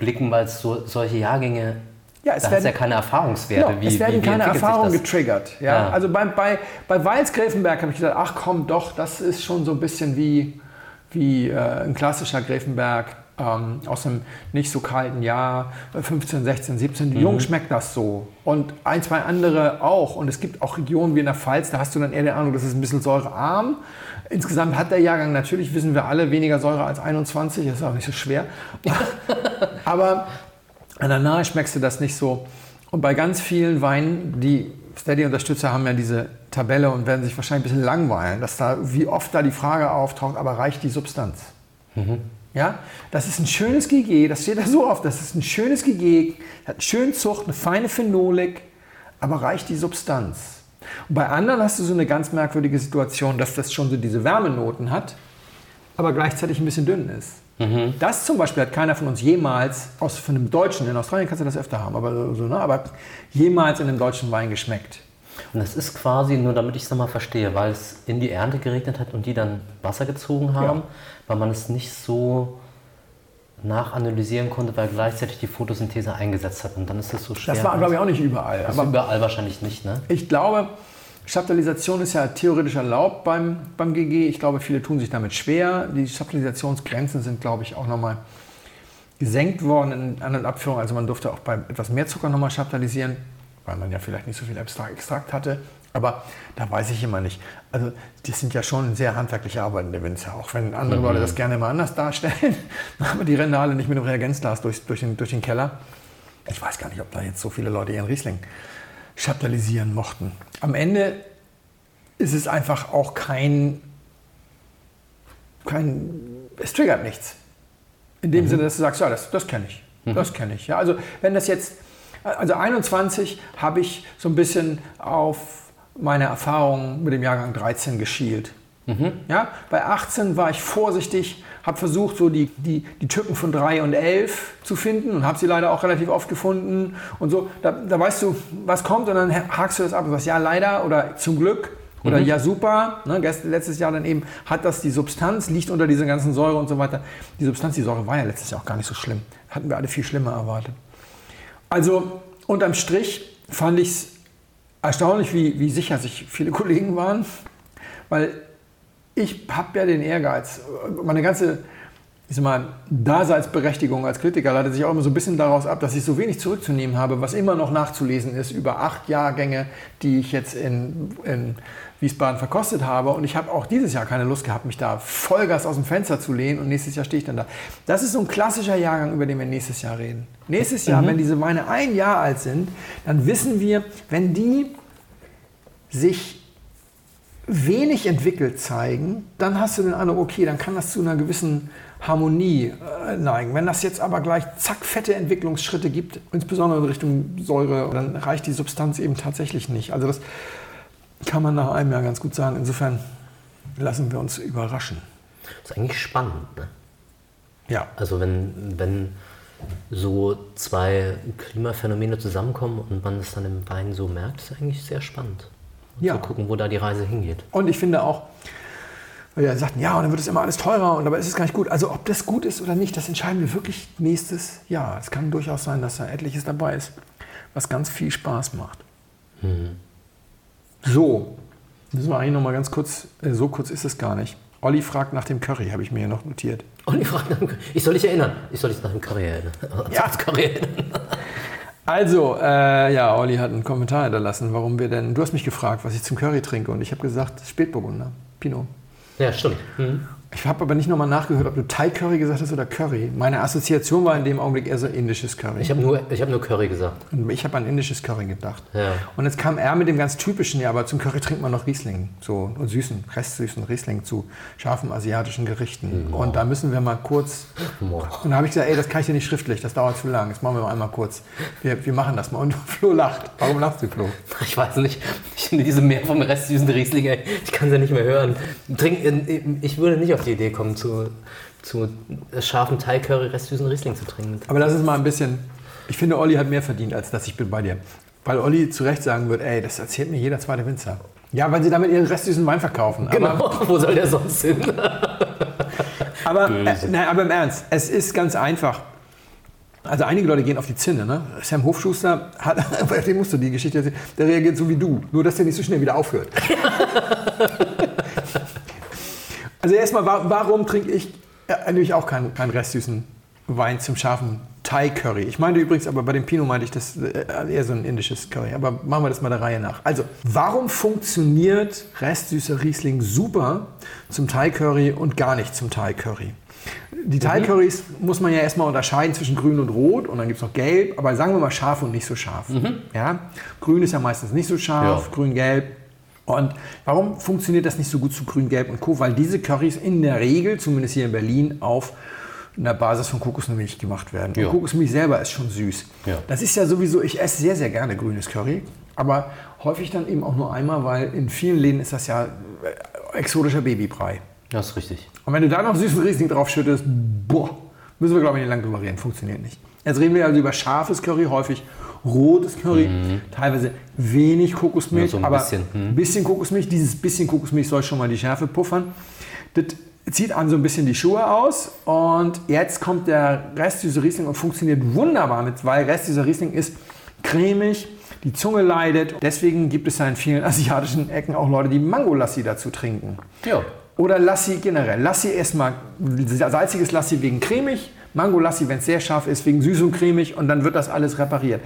blicken, weil es so, solche Jahrgänge ja, es da werden ja keine Erfahrungswerte. No, wie, es werden wie, wie keine Erfahrungen getriggert. Ja? ja? Also bei, bei, bei Weils-Gräfenberg habe ich gedacht, ach komm doch, das ist schon so ein bisschen wie, wie äh, ein klassischer Gräfenberg ähm, aus einem nicht so kalten Jahr, 15, 16, 17. Mhm. Jung schmeckt das so. Und ein, zwei andere auch. Und es gibt auch Regionen wie in der Pfalz, da hast du dann eher die Ahnung, das ist ein bisschen säurearm. Insgesamt hat der Jahrgang natürlich, wissen wir alle, weniger Säure als 21. Das ist auch nicht so schwer. Aber an der Nahe schmeckst du das nicht so. Und bei ganz vielen Weinen, die Steady-Unterstützer haben ja diese Tabelle und werden sich wahrscheinlich ein bisschen langweilen, dass da, wie oft da die Frage auftaucht, aber reicht die Substanz? Mhm. Ja, das ist ein schönes GG, das steht da so oft, das ist ein schönes GG, hat eine schöne Zucht, eine feine Phenolik, aber reicht die Substanz? Und bei anderen hast du so eine ganz merkwürdige Situation, dass das schon so diese Wärmenoten hat, aber gleichzeitig ein bisschen dünn ist. Mhm. Das zum Beispiel hat keiner von uns jemals, aus von einem Deutschen, in Australien kannst du das öfter haben, aber, so, ne, aber jemals in einem deutschen Wein geschmeckt. Und das ist quasi, nur damit ich es nochmal verstehe, weil es in die Ernte geregnet hat und die dann Wasser gezogen haben, ja. weil man es nicht so nachanalysieren konnte, weil gleichzeitig die Photosynthese eingesetzt hat und dann ist es so schwer. Das war, glaube ich, auch nicht überall. Das aber überall wahrscheinlich nicht, ne? Ich glaube, Chaptalisation ist ja theoretisch erlaubt beim, beim GG. Ich glaube, viele tun sich damit schwer. Die Chaptalisationsgrenzen sind, glaube ich, auch nochmal gesenkt worden in anderen Abführungen. Also man durfte auch bei etwas mehr Zucker nochmal chaptalisieren, weil man ja vielleicht nicht so viel Extrakt hatte. Aber da weiß ich immer nicht. Also das sind ja schon sehr handwerkliche Arbeiten der Winzer, auch wenn andere mhm. Leute das gerne mal anders darstellen. Aber die rennen alle nicht mit einem Reagenzglas durch, durch, den, durch den Keller. Ich weiß gar nicht, ob da jetzt so viele Leute ihren Riesling chaptalisieren mochten. Am Ende ist es einfach auch kein, kein es triggert nichts. In dem mhm. Sinne, dass du sagst, ja, das, das kenne ich, mhm. das kenne ich. Ja, also wenn das jetzt, also 21 habe ich so ein bisschen auf meine Erfahrungen mit dem Jahrgang 13 geschielt. Mhm. Ja, bei 18 war ich vorsichtig, habe versucht, so die, die, die Tücken von 3 und 11 zu finden und habe sie leider auch relativ oft gefunden. Und so, da, da weißt du, was kommt und dann hakst du das ab und sagst, ja, leider oder zum Glück oder mhm. ja, super. Ne, letztes Jahr dann eben hat das die Substanz, liegt unter dieser ganzen Säure und so weiter. Die Substanz, die Säure war ja letztes Jahr auch gar nicht so schlimm. Hatten wir alle viel schlimmer erwartet. Also unterm Strich fand ich es erstaunlich, wie, wie sicher sich viele Kollegen waren, weil ich habe ja den Ehrgeiz, meine ganze ich sag mal, Daseinsberechtigung als Kritiker leitet sich auch immer so ein bisschen daraus ab, dass ich so wenig zurückzunehmen habe, was immer noch nachzulesen ist über acht Jahrgänge, die ich jetzt in, in Wiesbaden verkostet habe. Und ich habe auch dieses Jahr keine Lust gehabt, mich da Vollgas aus dem Fenster zu lehnen und nächstes Jahr stehe ich dann da. Das ist so ein klassischer Jahrgang, über den wir nächstes Jahr reden. Nächstes Jahr, mhm. wenn diese Weine ein Jahr alt sind, dann wissen wir, wenn die sich wenig entwickelt zeigen, dann hast du den Eindruck, okay, dann kann das zu einer gewissen Harmonie äh, neigen. Wenn das jetzt aber gleich zack fette Entwicklungsschritte gibt, insbesondere in Richtung Säure, dann reicht die Substanz eben tatsächlich nicht. Also das kann man nach einem Jahr ganz gut sagen. Insofern lassen wir uns überraschen. Das ist eigentlich spannend. Ne? Ja. Also wenn, wenn so zwei Klimaphänomene zusammenkommen und man das dann im Wein so merkt, ist eigentlich sehr spannend. Und Ja. Zu gucken, wo da die Reise hingeht. Und ich finde auch, weil ja sagten, ja, und dann wird es immer alles teurer und dabei ist es gar nicht gut. Also ob das gut ist oder nicht, das entscheiden wir wirklich nächstes Jahr. Es kann durchaus sein, dass da etliches dabei ist, was ganz viel Spaß macht. So, müssen wir eigentlich noch mal ganz kurz, äh, so kurz ist es gar nicht. Olli fragt nach dem Curry, habe ich mir hier noch notiert. Ich frage nach dem Curry. Ich soll dich erinnern. Ich soll dich nach dem Curry erinnern. Ja. Ans Curry erinnern. Also, äh, ja, Olli hat einen Kommentar hinterlassen, warum wir denn, du hast mich gefragt, was ich zum Curry trinke und ich habe gesagt, Spätburgunder, Pinot. Ja, stimmt. Mhm. Ich habe aber nicht nochmal nachgehört, ob du Thai Curry gesagt hast oder Curry. Meine Assoziation war in dem Augenblick eher so indisches Curry. Ich habe nur, ich hab nur Curry gesagt. Und ich habe an indisches Curry gedacht. Ja. Und jetzt kam er mit dem ganz typischen, ja, aber zum Curry trinkt man noch Riesling. So, und süßen, restsüßen Riesling zu scharfen asiatischen Gerichten. Und da müssen wir mal kurz. Boah. Und da habe ich gesagt, ey, das kann ich dir nicht schriftlich, das dauert zu lang. Das machen wir mal einmal kurz. Wir, wir machen das mal. Und Flo lacht. Warum lachst du, Flo? Ich weiß nicht. Ich finde diese Mehr vom Rest süßen Riesling, ey, ich kann sie ja nicht mehr hören. Trink, ich würde nicht auf die Idee kommen, zu, zu scharfen Thai-Curry restsüßen Riesling zu trinken. Aber das ist mal ein bisschen. Ich finde, Olli hat mehr verdient, als dass ich bin bei dir. Weil Olli zu Recht sagen wird, ey, das erzählt mir jeder zweite Winzer. Ja, weil sie damit ihren restsüßen Wein verkaufen. Aber Genau, wo soll der sonst hin? Aber, äh, Böse. nein, aber im Ernst, es ist ganz einfach. Also einige Leute gehen auf die Zinne. Ne? Sam Hofschuster, hat, bei dem musst du die Geschichte erzählen, der reagiert so wie du. Nur, dass der nicht so schnell wieder aufhört. Also erstmal, wa- warum trinke ich äh, natürlich auch keinen, keinen restsüßen Wein zum scharfen Thai-Curry? Ich meinte übrigens, aber bei dem Pinot meinte ich das äh, eher so ein indisches Curry. Aber machen wir das mal der Reihe nach. Also, warum funktioniert restsüßer Riesling super zum Thai-Curry und gar nicht zum Thai-Curry? Die Thai-Currys muss man ja erstmal unterscheiden zwischen grün und rot und dann gibt es noch gelb, aber sagen wir mal scharf und nicht so scharf. Ja? Grün ist ja meistens nicht so scharf, Ja. grün-gelb. Und warum funktioniert das nicht so gut zu grün-gelb und Co? Weil diese Currys in der Regel, zumindest hier in Berlin, auf einer Basis von Kokosmilch gemacht werden. Ja. Und Kokosmilch selber ist schon süß. Ja. Das ist ja sowieso, ich esse sehr, sehr gerne grünes Curry, aber häufig dann eben auch nur einmal, weil in vielen Läden ist das ja äh, exotischer Babybrei. Das ist richtig. Und wenn du da noch süßen Riesling drauf schüttest, boah, müssen wir glaube ich nicht lange drüber reden, funktioniert nicht. Jetzt reden wir also über scharfes Curry, häufig rotes Curry, teilweise wenig Kokosmilch, Ja, so ein aber bisschen, hm. ein bisschen Kokosmilch. Dieses bisschen Kokosmilch soll schon mal die Schärfe puffern. Das zieht an so ein bisschen die Schuhe aus und jetzt kommt der Rest dieser Riesling und funktioniert wunderbar mit, weil Rest dieser Riesling ist cremig, die Zunge leidet. Deswegen gibt es ja in vielen asiatischen Ecken auch Leute, die Mangolassi dazu trinken. Ja. Oder Lassi generell. Lassi erstmal salziges Lassi wegen cremig, Mango Lassi, wenn es sehr scharf ist, wegen süß und cremig und dann wird das alles repariert.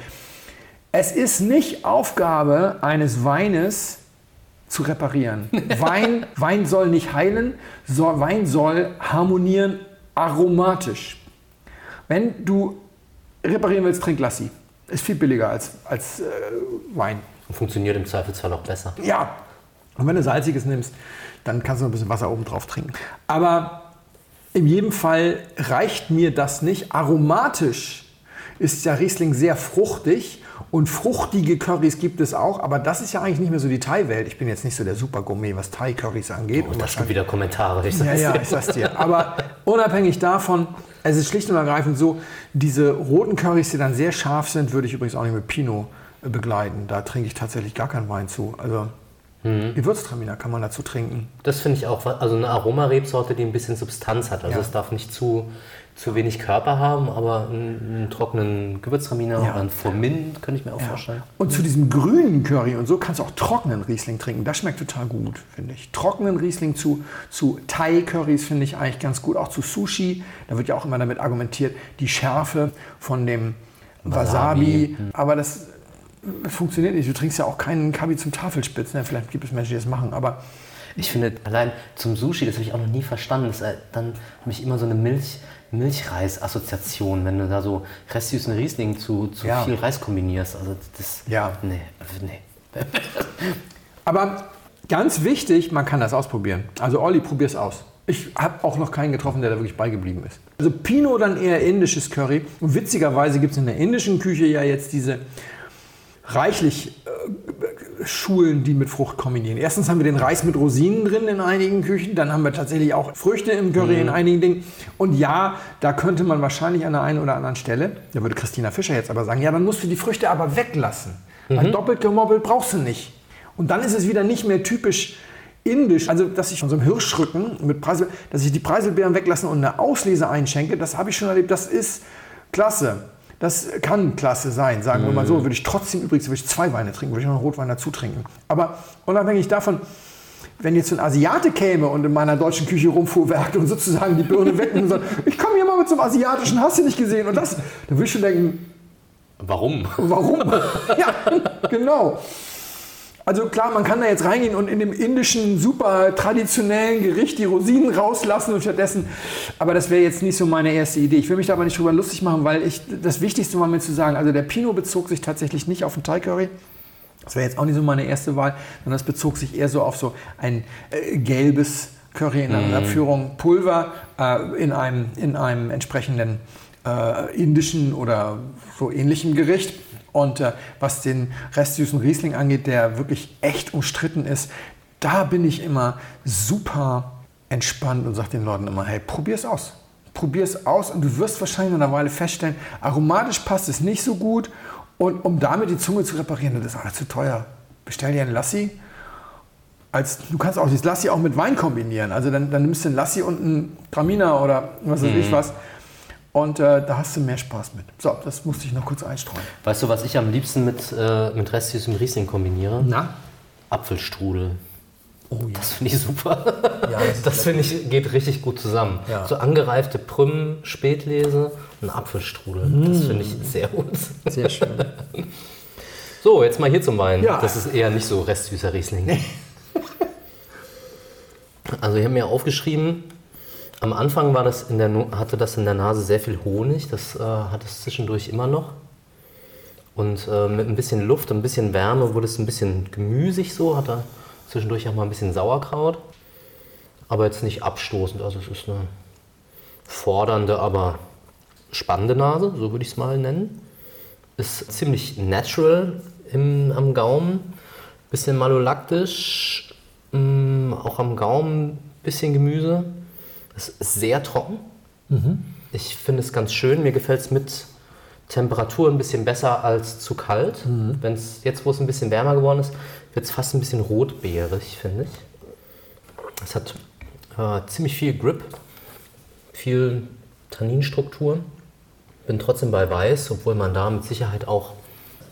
Es ist nicht Aufgabe eines Weines zu reparieren. Wein, Wein soll nicht heilen, so, Wein soll harmonieren aromatisch. Wenn du reparieren willst, trink Lassi. Ist viel billiger als, als äh, Wein. Und funktioniert im Zweifelsfall auch besser. Ja. Und wenn du salziges nimmst, dann kannst du noch ein bisschen Wasser oben drauf trinken. Aber in jedem Fall reicht mir das nicht. Aromatisch ist ja Riesling sehr fruchtig und fruchtige Currys gibt es auch, aber das ist ja eigentlich nicht mehr so die Thai-Welt. Ich bin jetzt nicht so der Super-Gourmet, was Thai-Currys angeht. Und das gibt wieder Kommentare. Ich Ja, ja, ich sag's dir. Aber unabhängig davon, es ist schlicht und ergreifend so, diese roten Currys, die dann sehr scharf sind, würde ich übrigens auch nicht mit Pinot äh, begleiten. Da trinke ich tatsächlich gar keinen Wein zu. Also Gewürztraminer kann man dazu trinken. Das finde ich auch, also eine Aromarebsorte, die ein bisschen Substanz hat. Also Ja. es darf nicht zu, zu wenig Körper haben, aber einen, einen trockenen Gewürztraminer Ja. oder einen Fourmin könnte ich mir auch vorstellen. Und zu diesem grünen Curry und so kannst du auch trockenen Riesling trinken. Das schmeckt total gut, finde ich. Trockenen Riesling zu, zu Thai-Currys finde ich eigentlich ganz gut. Auch zu Sushi. Da wird ja auch immer damit argumentiert, die Schärfe von dem Wasabi. Wasabi. Aber das funktioniert nicht. Du trinkst ja auch keinen Kabi zum Tafelspitzen. Ja, vielleicht gibt es Menschen, die das machen. Aber Ich finde, allein zum Sushi, das habe ich auch noch nie verstanden, das ist äh, dann habe ich immer so eine Milch, Milchreis-Assoziation, wenn du da so restsüßen Riesling zu, zu Ja. viel Reis kombinierst. Also das, Ja. nee, also nee. Aber ganz wichtig, man kann das ausprobieren. Also Olli, probier's aus. Ich habe auch noch keinen getroffen, der da wirklich beigeblieben ist. Also Pinot dann eher indisches Curry. Und witzigerweise gibt es in der indischen Küche ja jetzt diese reichlich äh, Schulen, die mit Frucht kombinieren. Erstens haben wir den Reis mit Rosinen drin in einigen Küchen, dann haben wir tatsächlich auch Früchte im Curry in einigen Dingen. Und ja, da könnte man wahrscheinlich an der einen oder anderen Stelle, da würde Christina Fischer jetzt aber sagen, ja, dann musst du die Früchte aber weglassen. Weil doppelt gemobbelt brauchst du nicht. Und dann ist es wieder nicht mehr typisch indisch, also dass ich von so einem Hirschrücken mit Preisel, dass ich die Preiselbeeren weglasse und eine Auslese einschenke, das habe ich schon erlebt, das ist klasse. Das kann klasse sein, sagen wir mal so. Würde ich trotzdem übrigens würde ich zwei Weine trinken, würde ich noch einen Rotwein dazu trinken. Aber unabhängig davon, wenn jetzt ein Asiate käme und in meiner deutschen Küche rumfuhrwerkt und sozusagen die Birne wegnimmt und sagt, ich komme hier mal mit so einem asiatischen, hast du nicht gesehen? Und das, dann würde ich schon denken, Warum? Warum? ja, genau. Also klar, man kann da jetzt reingehen und in dem indischen super traditionellen Gericht die Rosinen rauslassen und stattdessen, aber das wäre jetzt nicht so meine erste Idee. Ich will mich da aber nicht drüber lustig machen, weil ich das Wichtigste war mir zu sagen, also der Pinot bezog sich tatsächlich nicht auf den Thai Curry. Das wäre jetzt auch nicht so meine erste Wahl, sondern das bezog sich eher so auf so ein äh, gelbes Curry in einer Abführung Pulver äh, in, einem, in einem entsprechenden äh, indischen oder so ähnlichem Gericht. Und äh, was den restsüßen Riesling angeht, der wirklich echt umstritten ist, da bin ich immer super entspannt und sage den Leuten immer, hey, probier's aus. Probier's aus und du wirst wahrscheinlich nach einer Weile feststellen, aromatisch passt es nicht so gut und um damit die Zunge zu reparieren, das ist alles zu teuer. Bestell dir einen Lassi. Als, du kannst auch dieses Lassi auch mit Wein kombinieren. Also dann, dann nimmst du einen Lassi und einen Traminer oder was weiß ich was. Und äh, da hast du mehr Spaß mit. So, das musste ich noch kurz einstreuen. Weißt du, was ich am liebsten mit, äh, mit restsüßem Riesling kombiniere? Na? Apfelstrudel. Oh ja. Das finde ich super. Ja, das das finde ich geht richtig gut zusammen. Ja. So angereifte Prümmen, Spätlese und Apfelstrudel. Das finde ich sehr gut. Sehr schön. So, jetzt mal hier zum Wein. Ja. Das ist eher nicht so restsüßer Riesling. Also ich habe mir aufgeschrieben, am Anfang war das in der, hatte das in der Nase sehr viel Honig. Das äh, hat es zwischendurch immer noch. Und äh, mit ein bisschen Luft, ein bisschen Wärme wurde es ein bisschen gemüsig so. Hat er zwischendurch auch mal ein bisschen Sauerkraut. Aber jetzt nicht abstoßend. Also es ist eine fordernde, aber spannende Nase, so würde ich es mal nennen. Ist ziemlich natural im, am Gaumen. Bisschen malolaktisch. mm, Auch am Gaumen bisschen Gemüse. Es ist sehr trocken. Ich finde es ganz schön. Mir gefällt es mit Temperatur ein bisschen besser als zu kalt. Wenn es jetzt, wo es ein bisschen wärmer geworden ist, wird es fast ein bisschen rotbeerig, finde ich. Es hat äh, ziemlich viel Grip, viel Tanninstruktur. Bin trotzdem bei Weiß, obwohl man da mit Sicherheit auch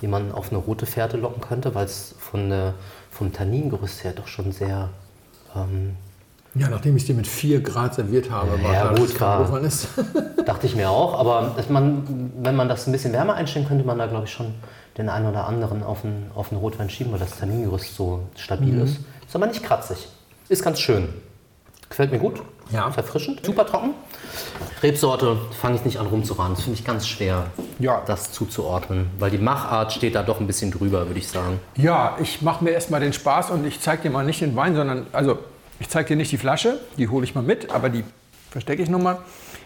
jemanden auf eine rote Fährte locken könnte, weil es von der, vom Tanningerüst her doch schon sehr ähm, Ja, nachdem ich dir mit 4 Grad serviert habe, war Ja, klar, gut, dass es klar. Rotwein ist. Dachte ich mir auch, aber man, wenn man das ein bisschen wärmer einstellen, könnte man da, glaube ich, schon den einen oder anderen auf einen, auf einen Rotwein schieben, weil das Tanningerüst so stabil Mhm. ist. Ist aber nicht kratzig. Ist ganz schön. Gefällt mir gut. Ja. Ist erfrischend. Super trocken. Rebsorte fange ich nicht an rumzuraten. Das finde ich ganz schwer, Ja. das zuzuordnen. Weil die Machart steht da doch ein bisschen drüber, würde ich sagen. Ja, ich mache mir erstmal den Spaß und ich zeige dir mal nicht den Wein, sondern, also ich zeige dir nicht die Flasche, die hole ich mal mit, aber die verstecke ich nochmal.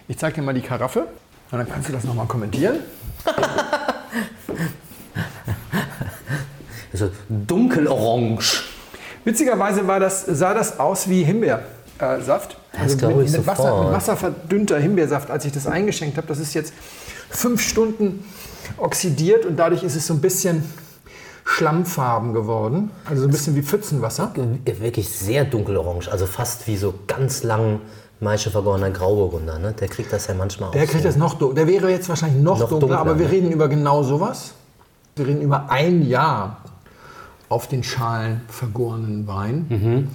Ich zeige dir mal die Karaffe und dann kannst du das nochmal kommentieren. Also dunkelorange. Witzigerweise war das, sah das aus wie Himbeersaft. Das glaube mit, mit, Wasser, mit Wasser verdünnter Himbeersaft, als ich das eingeschenkt habe. Das ist jetzt fünf Stunden oxidiert und dadurch ist es so ein bisschen schlammfarben geworden. Also so ein bisschen wie Pfützenwasser. Wirklich sehr dunkelorange. Also fast wie so ganz lang Maische vergorener Grauburgunder. Ne? Der kriegt das ja manchmal Der auch kriegt so. das noch dunkler. Der wäre jetzt wahrscheinlich noch, Noch dunkler, dunkler, aber wir ne? reden über genau sowas. Wir reden über ein Jahr auf den Schalen vergorenen Wein, Und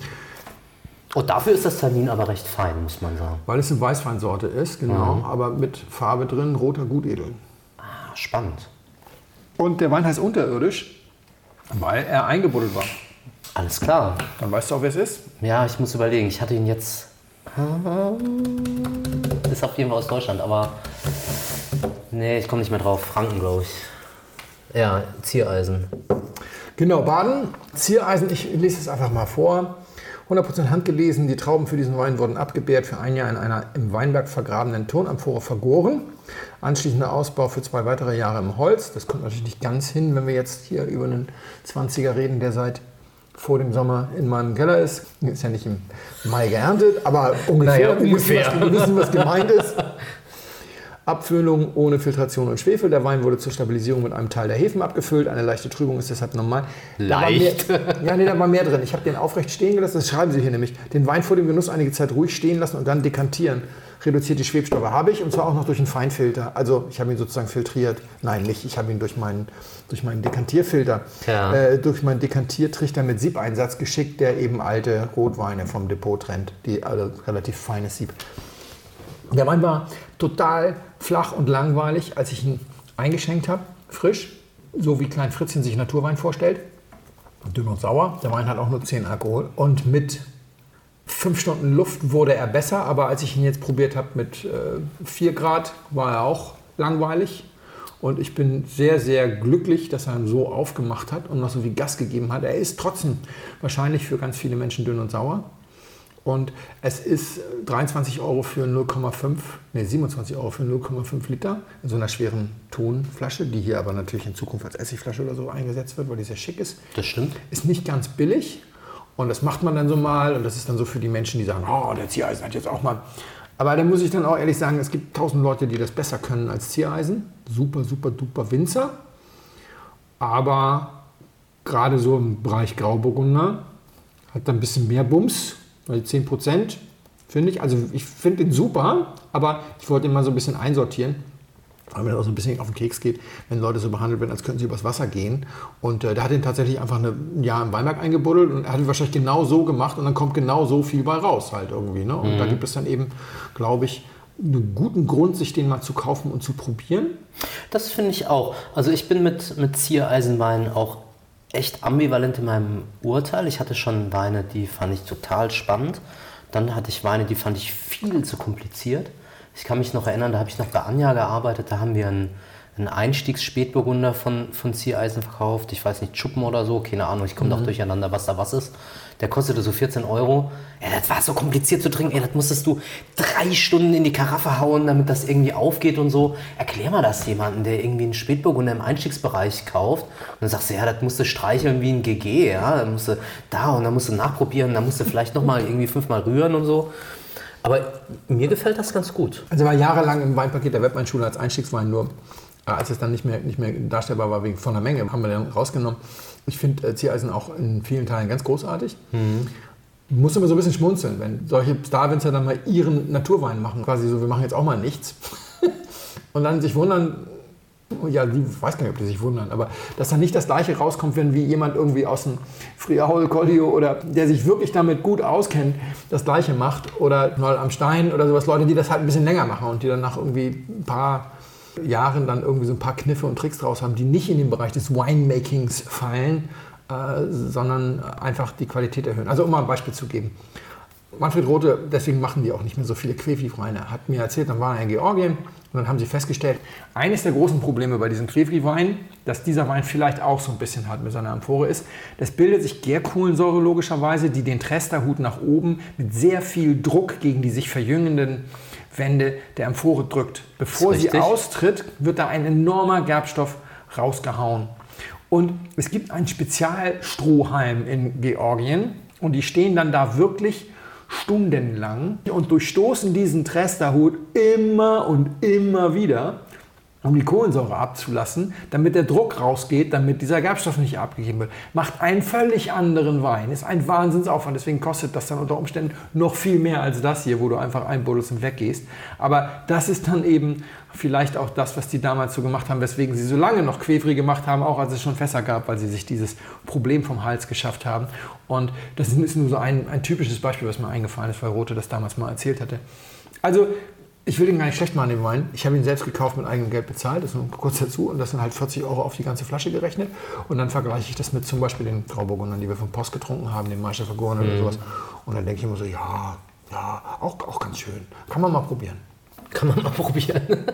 Oh, dafür ist das Tannin aber recht fein, muss man sagen. weil es eine Weißweinsorte ist, genau, aber mit Farbe drin, roter Gutedel. Ah, spannend. Und der Wein heißt unterirdisch, weil er eingebuddelt war. Alles klar. Dann weißt du auch, wer es ist. Ja, ich muss überlegen. Ich hatte ihn jetzt. Ist auf jeden Fall aus Deutschland, aber. Nee, ich komme nicht mehr drauf. Franken, glaube ich. Ja, Ziereisen. Genau, Baden, Ziereisen, ich lese es einfach mal vor. 100% handgelesen. Die Trauben für diesen Wein wurden abgebärt, für ein Jahr in einer im Weinberg vergrabenen Tonamphore vergoren. Anschließender Ausbau für zwei weitere Jahre im Holz. Das kommt natürlich nicht ganz hin, wenn wir jetzt hier über einen 20er reden, der seit vor dem Sommer in meinem Keller ist. Ist ja nicht im Mai geerntet, aber ungefähr. Naja, ungefähr. Wir wissen, was gemeint ist. Abfüllung ohne Filtration und Schwefel. Der Wein wurde zur Stabilisierung mit einem Teil der Hefen abgefüllt. Eine leichte Trübung ist deshalb normal. Leicht? Mehr, ja, nee, da war mehr drin. Ich habe den aufrecht stehen gelassen. Das schreiben Sie hier nämlich. Den Wein vor dem Genuss einige Zeit ruhig stehen lassen und dann dekantieren. Reduziert die Schwebstoffe habe ich und zwar auch noch durch einen Feinfilter. Also ich habe ihn sozusagen filtriert. Nein, nicht. Ich habe ihn durch meinen, durch meinen Dekantierfilter, Ja. äh, durch meinen Dekantiertrichter mit Siebeinsatz geschickt, der eben alte Rotweine vom Depot trennt. Die also relativ feines Sieb. Der Wein war total flach und langweilig, als ich ihn eingeschenkt habe. Frisch, so wie Klein Fritzchen sich Naturwein vorstellt. Dünn und sauer. Der Wein hat auch nur 10 Alkohol. Und mit 5 Stunden Luft wurde er besser, aber als ich ihn jetzt probiert habe mit äh, 4 Grad, war er auch langweilig. Und ich bin sehr, sehr glücklich, dass er ihn so aufgemacht hat und noch so viel Gas gegeben hat. Er ist trotzdem wahrscheinlich für ganz viele Menschen dünn und sauer. Und es ist 23 Euro für 0,5, nee, 27 Euro für 0,5 Liter in so einer schweren Tonflasche, die hier aber natürlich in Zukunft als Essigflasche oder so eingesetzt wird, weil die sehr schick ist. Das stimmt. Ist nicht ganz billig und das macht man dann so mal und das ist dann so für die Menschen, die sagen, oh, der Ziereisen hat jetzt auch mal. Aber da muss ich dann auch ehrlich sagen, es gibt tausend Leute, die das besser können als Ziereisen. Super, super, duper Winzer. Aber gerade so im Bereich Grauburgunder hat da ein bisschen mehr Bums, weil 10 Prozent finde ich. Also ich finde den super, aber ich wollte ihn mal so ein bisschen einsortieren. Weil mir das auch so ein bisschen auf den Keks geht, wenn Leute so behandelt werden, als könnten sie übers Wasser gehen. Und äh, der hat ihn tatsächlich einfach eine, ein Jahr im Weinberg eingebuddelt und er hat ihn wahrscheinlich genau so gemacht und dann kommt genau so viel bei raus halt irgendwie. Ne? Und da gibt es dann eben, glaube ich, einen guten Grund, sich den mal zu kaufen und zu probieren. Das finde ich auch. Also ich bin mit, mit Ziereisenwein auch echt ambivalent in meinem Urteil. Ich hatte schon Weine, die fand ich total spannend. Dann hatte ich Weine, die fand ich viel zu kompliziert. Ich kann mich noch erinnern, da habe ich noch bei Anja gearbeitet, da haben wir einen, einen Einstiegsspätburgunder von, von Ziereisen verkauft. Ich weiß nicht, Schuppen oder so, keine Ahnung, ich komme doch durcheinander, was da was ist. Der kostete so 14 Euro. Ja, das war so kompliziert zu trinken. Ey, das musstest du drei Stunden in die Karaffe hauen, damit das irgendwie aufgeht und so. Erklär mal das jemandem, der irgendwie einen Spätburgunder im Einstiegsbereich kauft. Und dann sagst du, ja, das musst du streicheln wie ein GG, ja. Dann musst du da und dann musst du nachprobieren, dann musst du vielleicht nochmal irgendwie fünfmal rühren und so. Aber mir gefällt das ganz gut. Also war jahrelang im Weinpaket der Webweinschule als Einstiegswein nur. Äh, Als es dann nicht mehr, nicht mehr darstellbar war wegen von der Menge, haben wir dann rausgenommen. Ich finde äh, Ziereisen auch in vielen Teilen ganz großartig. Muss immer so ein bisschen schmunzeln, wenn solche Starwinzer dann mal ihren Naturwein machen. Quasi so, wir machen jetzt auch mal nichts. Und dann sich wundern, ja, die ich weiß gar nicht, ob die sich wundern, aber dass dann nicht das Gleiche rauskommt, wenn wie jemand irgendwie aus dem Friaul, Collio oder der sich wirklich damit gut auskennt, das Gleiche macht oder mal am Stein oder sowas, Leute, die das halt ein bisschen länger machen und die dann nach irgendwie ein paar Jahren dann irgendwie so ein paar Kniffe und Tricks draus haben, die nicht in den Bereich des Winemakings fallen, äh, sondern einfach die Qualität erhöhen. Also um mal ein Beispiel zu geben. Manfred Rote, deswegen machen die auch nicht mehr so viele Quefli-Weine, hat mir erzählt, dann war er in Georgien und dann haben sie festgestellt, eines der großen Probleme bei diesen Quefli-Weinen, dass dieser Wein vielleicht auch so ein bisschen hat mit seiner Amphore ist, das bildet sich Gärkohlensäure logischerweise, die den Tresterhut nach oben mit sehr viel Druck gegen die sich verjüngenden Wände der Amphore drückt. Bevor sie austritt, wird da ein enormer Gerbstoff rausgehauen. Und es gibt einen Spezialstrohhalm in Georgien und die stehen dann da wirklich stundenlang und durchstoßen diesen Tresterhut immer und immer wieder, um die Kohlensäure abzulassen, damit der Druck rausgeht, damit dieser Gerbstoff nicht abgegeben wird. Macht einen völlig anderen Wein. Ist ein Wahnsinnsaufwand. Deswegen kostet das dann unter Umständen noch viel mehr als das hier, wo du einfach einbuddelst und weggehst. Aber das ist dann eben vielleicht auch das, was die damals so gemacht haben, weswegen sie so lange noch Quevri gemacht haben, auch als es schon Fässer gab, weil sie sich dieses Problem vom Hals geschafft haben. Und das ist nur so ein, ein typisches Beispiel, was mir eingefallen ist, weil Rote das damals mal erzählt hatte. Also, ich will den gar nicht schlecht machen, den Wein. Ich habe ihn selbst gekauft, mit eigenem Geld bezahlt, das ist nur kurz dazu. Und das sind halt 40 Euro auf die ganze Flasche gerechnet. Und dann vergleiche ich das mit zum Beispiel den Grauburgundern, die wir vom Post getrunken haben, den Meister vergoren oder sowas. Und dann denke ich immer so, ja, ja, auch, auch ganz schön. Kann man mal probieren. Kann man mal probieren.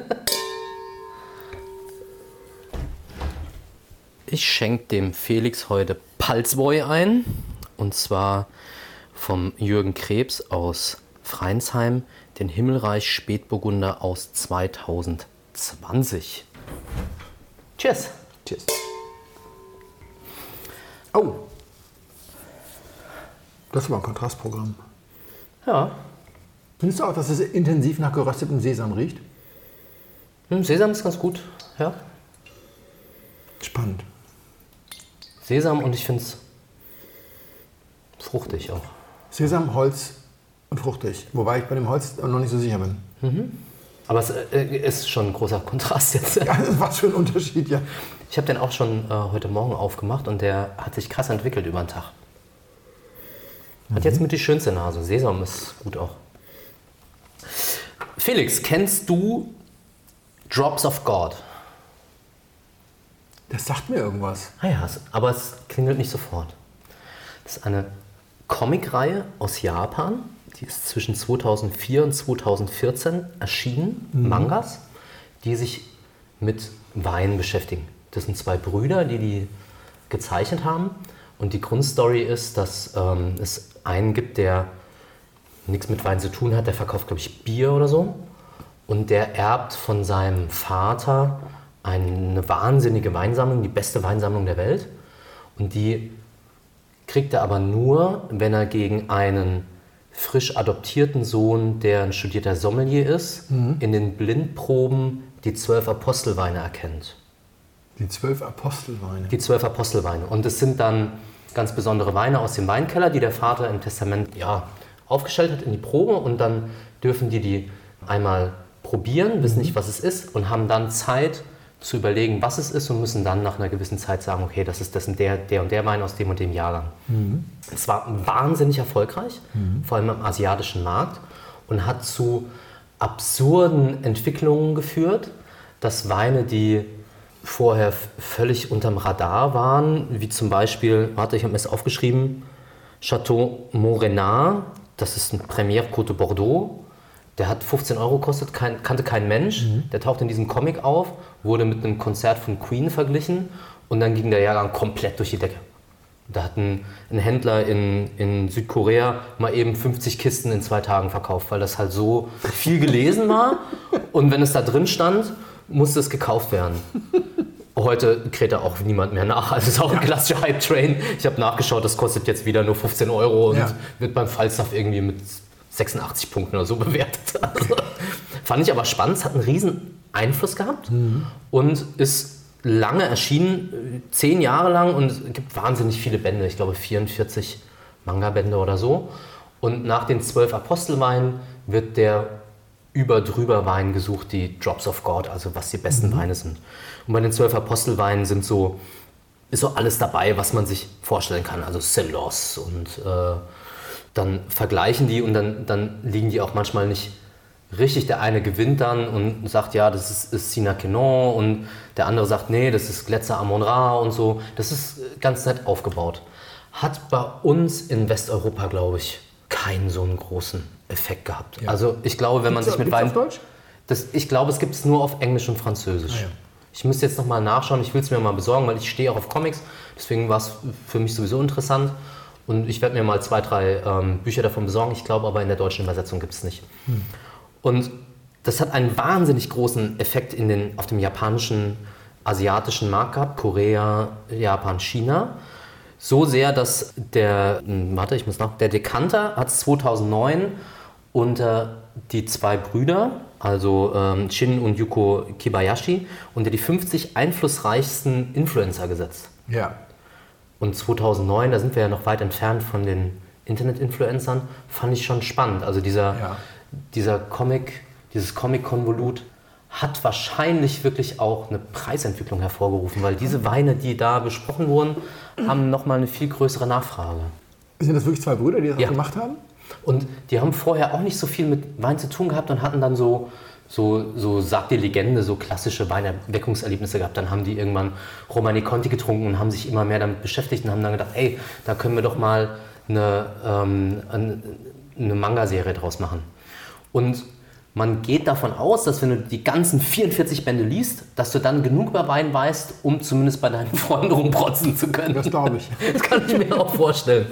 Ich schenke dem Felix heute Palzboy ein. Und zwar vom Jürgen Krebs aus Freinsheim, den Himmelreich Spätburgunder aus 2020. Cheers. Cheers. Oh. Das war ein Kontrastprogramm. Ja, Findest du auch, dass es intensiv nach geröstetem Sesam riecht? hm, Sesam ist ganz gut. Ja, Spannend. Sesam und ich finde es fruchtig auch. Sesam, Holz und fruchtig. Wobei ich bei dem Holz noch nicht so sicher bin. Aber es äh, ist schon ein großer Kontrast jetzt. Ja, was für ein Unterschied, ja. Ich habe den auch schon äh, heute Morgen aufgemacht und der hat sich krass entwickelt über den Tag. Hat jetzt mit die schönste Nase. Sesam ist gut auch. Felix, kennst du Drops of God? Das sagt mir irgendwas. Ah ja, aber es klingelt nicht sofort. Das ist eine Comicreihe aus Japan. Die ist zwischen 2004 und 2014 erschienen. Mangas, die sich mit Wein beschäftigen. Das sind zwei Brüder, die die gezeichnet haben. Und die Grundstory ist, dass ähm, es einen gibt, der nichts mit Wein zu tun hat. Der verkauft, glaube ich, Bier oder so. Und der erbt von seinem Vater eine wahnsinnige Weinsammlung, die beste Weinsammlung der Welt. Und die kriegt er aber nur, wenn er gegen einen frisch adoptierten Sohn, der ein studierter Sommelier ist, in den Blindproben die zwölf Apostelweine erkennt. Die zwölf Apostelweine. Die zwölf Apostelweine. Und es sind dann ganz besondere Weine aus dem Weinkeller, die der Vater im Testament ja, aufgestellt hat in die Probe. Und dann dürfen die die einmal probieren, wissen nicht, was es ist und haben dann Zeit zu überlegen, was es ist und müssen dann nach einer gewissen Zeit sagen, okay, das ist das und der, der und der Wein aus dem und dem Jahrgang. Es war wahnsinnig erfolgreich, vor allem im asiatischen Markt und hat zu absurden Entwicklungen geführt, dass Weine, die vorher völlig unterm Radar waren, wie zum Beispiel, warte, ich habe mir das aufgeschrieben, Chateau Montrenard, das ist ein Premier Côte de Bordeaux, der hat 15 Euro gekostet, kein, kannte kein Mensch, der taucht in diesem Comic auf, wurde mit einem Konzert von Queen verglichen und dann ging der Jahrgang komplett durch die Decke. Da hat ein, ein Händler in, in Südkorea mal eben 50 Kisten in zwei Tagen verkauft, weil das halt so viel gelesen war. Und wenn es da drin stand, musste es gekauft werden. Heute kräht da auch niemand mehr nach. Also es ist auch ein klassischer Hype-Train. Ich habe nachgeschaut, das kostet jetzt wieder nur 15 Euro und Ja. wird beim Falstaff irgendwie mit 86 Punkten oder so bewertet. Also, fand ich aber spannend. Es hat einen riesen Einfluss gehabt und ist lange erschienen, zehn Jahre lang und es gibt wahnsinnig viele Bände. Ich glaube 44 Manga-Bände oder so. Und nach den zwölf Apostelweinen wird der über drüber Wein gesucht, die Drops of God, also was die besten Weine sind. Und bei den zwölf Apostelweinen sind so, ist so alles dabei, was man sich vorstellen kann. Also Celos und äh, dann vergleichen die und dann, dann liegen die auch manchmal nicht richtig. Der eine gewinnt dann und sagt, ja, das ist, ist Sina Quenon und der andere sagt, nee, das ist Gletscher Amon Ra und so. Das ist äh, ganz nett aufgebaut. Hat bei uns in Westeuropa, glaube ich, keinen so einen großen Effekt gehabt. Also ich glaube, wenn man Gibt's- sich mit Deutsch? Das, ich glaube, es gibt es nur auf Englisch und Französisch. Ah, ja. Ich müsste jetzt noch mal nachschauen, ich will es mir mal besorgen, weil ich stehe auch auf Comics. Deswegen war es für mich sowieso interessant. Und ich werde mir mal zwei, drei ähm, Bücher davon besorgen. Ich glaube aber in der deutschen Übersetzung gibt es nicht. Und das hat einen wahnsinnig großen Effekt in den, auf dem japanischen, asiatischen Markt gehabt. Korea, Japan, China. So sehr, dass der, hm, warte, ich muss nach, der Dekanter hat es 2009 unter die zwei Brüder, also ähm, Shin und Yuko Kibayashi, unter die 50 einflussreichsten Influencer gesetzt. Ja. Und 2009, da sind wir ja noch weit entfernt von den Internet-Influencern, fand ich schon spannend. Also dieser, Ja. dieser Comic, dieses Comic-Konvolut hat wahrscheinlich wirklich auch eine Preisentwicklung hervorgerufen, weil diese Weine, die da besprochen wurden, haben nochmal eine viel größere Nachfrage. Sind das wirklich zwei Brüder, die das Ja. auch gemacht haben? Und die haben vorher auch nicht so viel mit Wein zu tun gehabt und hatten dann so, so, so sagt die Legende, so klassische Weinerweckungserlebnisse gehabt. Dann haben die irgendwann Romani Conti getrunken und haben sich immer mehr damit beschäftigt und haben dann gedacht, ey, da können wir doch mal eine, ähm, eine, Manga-Serie draus machen. Und man geht davon aus, dass wenn du die ganzen 44 Bände liest, dass du dann genug über Wein weißt, um zumindest bei deinen Freunden rumprotzen zu können. Das glaube ich. Das kann ich mir auch vorstellen.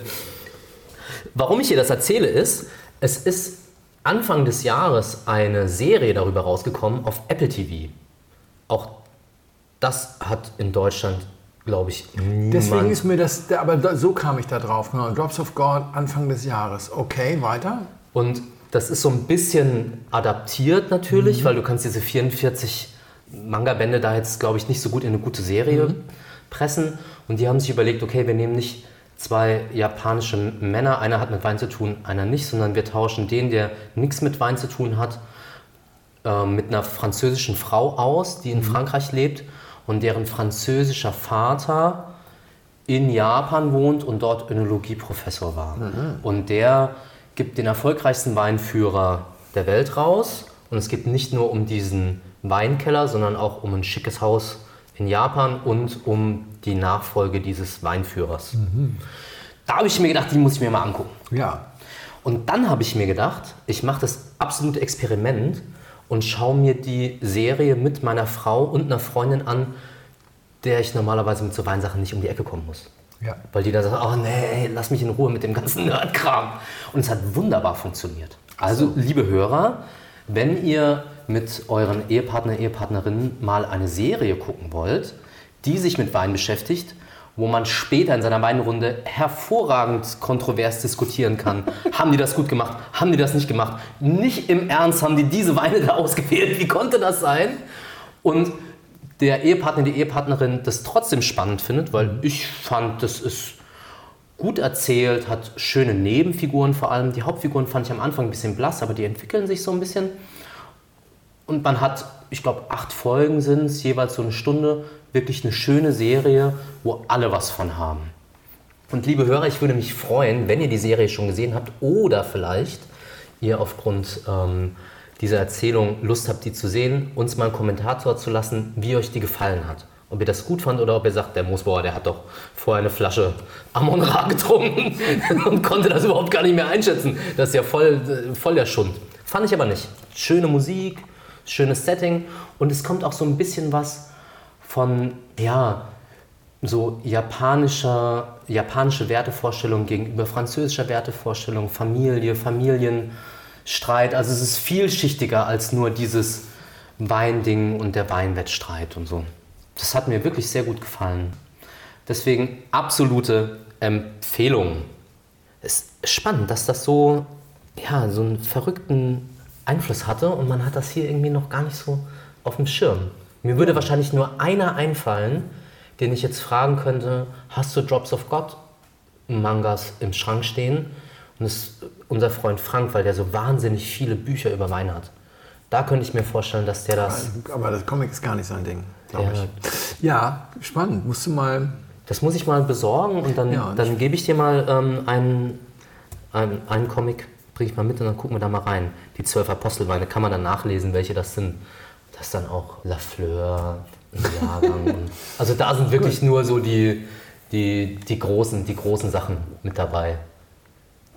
warum ich dir das erzähle, ist, es ist Anfang des Jahres eine Serie darüber rausgekommen auf Apple TV. Auch das hat in Deutschland, glaube ich, niemand. Deswegen ist mir das, aber da, so kam ich da drauf. Genau. Drops of God Anfang des Jahres. Okay, weiter. Und das ist so ein bisschen adaptiert natürlich, weil du kannst diese 44 Manga-Bände da jetzt, glaube ich, nicht so gut in eine gute Serie pressen. Und die haben sich überlegt, okay, wir nehmen nicht zwei japanische Männer, einer hat mit Wein zu tun, einer nicht, sondern wir tauschen den, der nichts mit Wein zu tun hat, äh, mit einer französischen Frau aus, die in Frankreich lebt und deren französischer Vater in Japan wohnt und dort Önologieprofessor war. Und der gibt den erfolgreichsten Weinführer der Welt raus. Und es geht nicht nur um diesen Weinkeller, sondern auch um ein schickes Haus in Japan und um die Nachfolge dieses Weinführers. Da habe ich mir gedacht, die muss ich mir mal angucken. Ja. Und dann habe ich mir gedacht, ich mache das absolute Experiment und schaue mir die Serie mit meiner Frau und einer Freundin an, der ich normalerweise mit so Weinsachen nicht um die Ecke kommen muss. Ja. Weil die dann sagen, oh nee, lass mich in Ruhe mit dem ganzen Nerdkram. Und es hat wunderbar funktioniert. Also, liebe Hörer, wenn ihr mit euren Ehepartner, Ehepartnerinnen mal eine Serie gucken wollt, die sich mit Wein beschäftigt, wo man später in seiner Weinrunde hervorragend kontrovers diskutieren kann. haben die das gut gemacht? Haben die das nicht gemacht? Nicht im Ernst haben die diese Weine da ausgewählt. Wie konnte das sein? Und der Ehepartner, die Ehepartnerin das trotzdem spannend findet, weil ich fand, das ist gut erzählt, hat schöne Nebenfiguren vor allem. Die Hauptfiguren fand ich am Anfang ein bisschen blass, aber die entwickeln sich so ein bisschen. Und man hat, ich glaube, acht Folgen sind es, jeweils so eine Stunde. Wirklich eine schöne Serie, wo alle was von haben. Und liebe Hörer, ich würde mich freuen, wenn ihr die Serie schon gesehen habt oder vielleicht ihr aufgrund ähm, dieser Erzählung Lust habt, die zu sehen, uns mal einen Kommentar zu lassen, wie euch die gefallen hat. Ob ihr das gut fand oder ob ihr sagt, der Moosbauer, der hat doch vorher eine Flasche Amon Ra getrunken und konnte das überhaupt gar nicht mehr einschätzen. Das ist ja voll, äh, voll der Schund. Fand ich aber nicht. Schöne Musik, schönes Setting und es kommt auch so ein bisschen was von, ja, so japanischer, japanische Wertevorstellung gegenüber französischer Wertevorstellung, Familie, Familienstreit. Also es ist vielschichtiger als nur dieses Weinding und der Weinwettstreit und so. Das hat mir wirklich sehr gut gefallen. Deswegen absolute Empfehlung. Es ist spannend, dass das so, ja, so einen verrückten Einfluss hatte und man hat das hier irgendwie noch gar nicht so auf dem Schirm. Mir würde wahrscheinlich nur einer einfallen, den ich jetzt fragen könnte, hast du Drops of God Mangas im Schrank stehen? Und das ist unser Freund Frank, weil der so wahnsinnig viele Bücher über Wein hat. Da könnte ich mir vorstellen, dass der das... Aber das Comic ist gar nicht sein Ding, glaube Ja. ich. Ja, spannend. Musst du mal. Das muss ich mal besorgen und dann, Ja, und dann gebe ich dir mal ähm, einen, einen, einen Comic, bringe ich mal mit und dann gucken wir da mal rein. Die zwölf Apostelweine kann man dann nachlesen, welche das sind. Das ist dann auch Lafleur, Jahrgang. also da sind wirklich nur so die, die, die, großen, die großen Sachen mit dabei.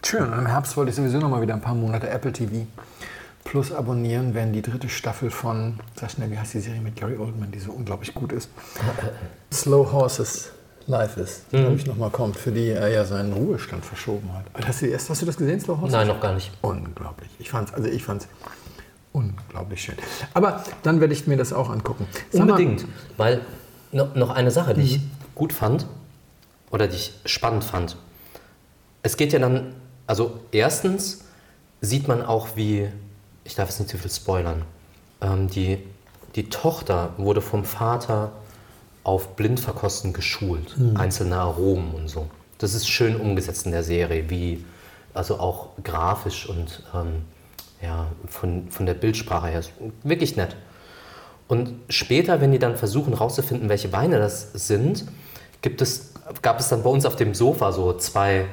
Schön. Und im Herbst wollte ich sowieso noch mal wieder ein paar Monate Apple TV Plus abonnieren, wenn die dritte Staffel von, sag schnell, wie heißt die Serie mit Gary Oldman, die so unglaublich gut ist. Slow Horses Life ist, die, glaube ich, nochmal kommt, für die er ja seinen Ruhestand verschoben hat. Hast du, erst, hast du das gesehen, Slow Horses? Nein, noch gar nicht. Unglaublich. Ich fand's, also ich fand's unglaublich schön. Aber dann werde ich mir das auch angucken. Sag mal- Unbedingt. Weil no, noch eine Sache, die ich gut fand oder die ich spannend fand. Es geht ja dann, also erstens sieht man auch, wie, ich darf jetzt nicht zu viel spoilern, ähm, die, die Tochter wurde vom Vater auf Blindverkosten geschult, einzelne Aromen und so. Das ist schön umgesetzt in der Serie, wie, also auch grafisch und ähm, ja, von, von der Bildsprache her. Wirklich nett. Und später, wenn die dann versuchen herauszufinden, welche Weine das sind, gibt es, gab es dann bei uns auf dem Sofa so zwei,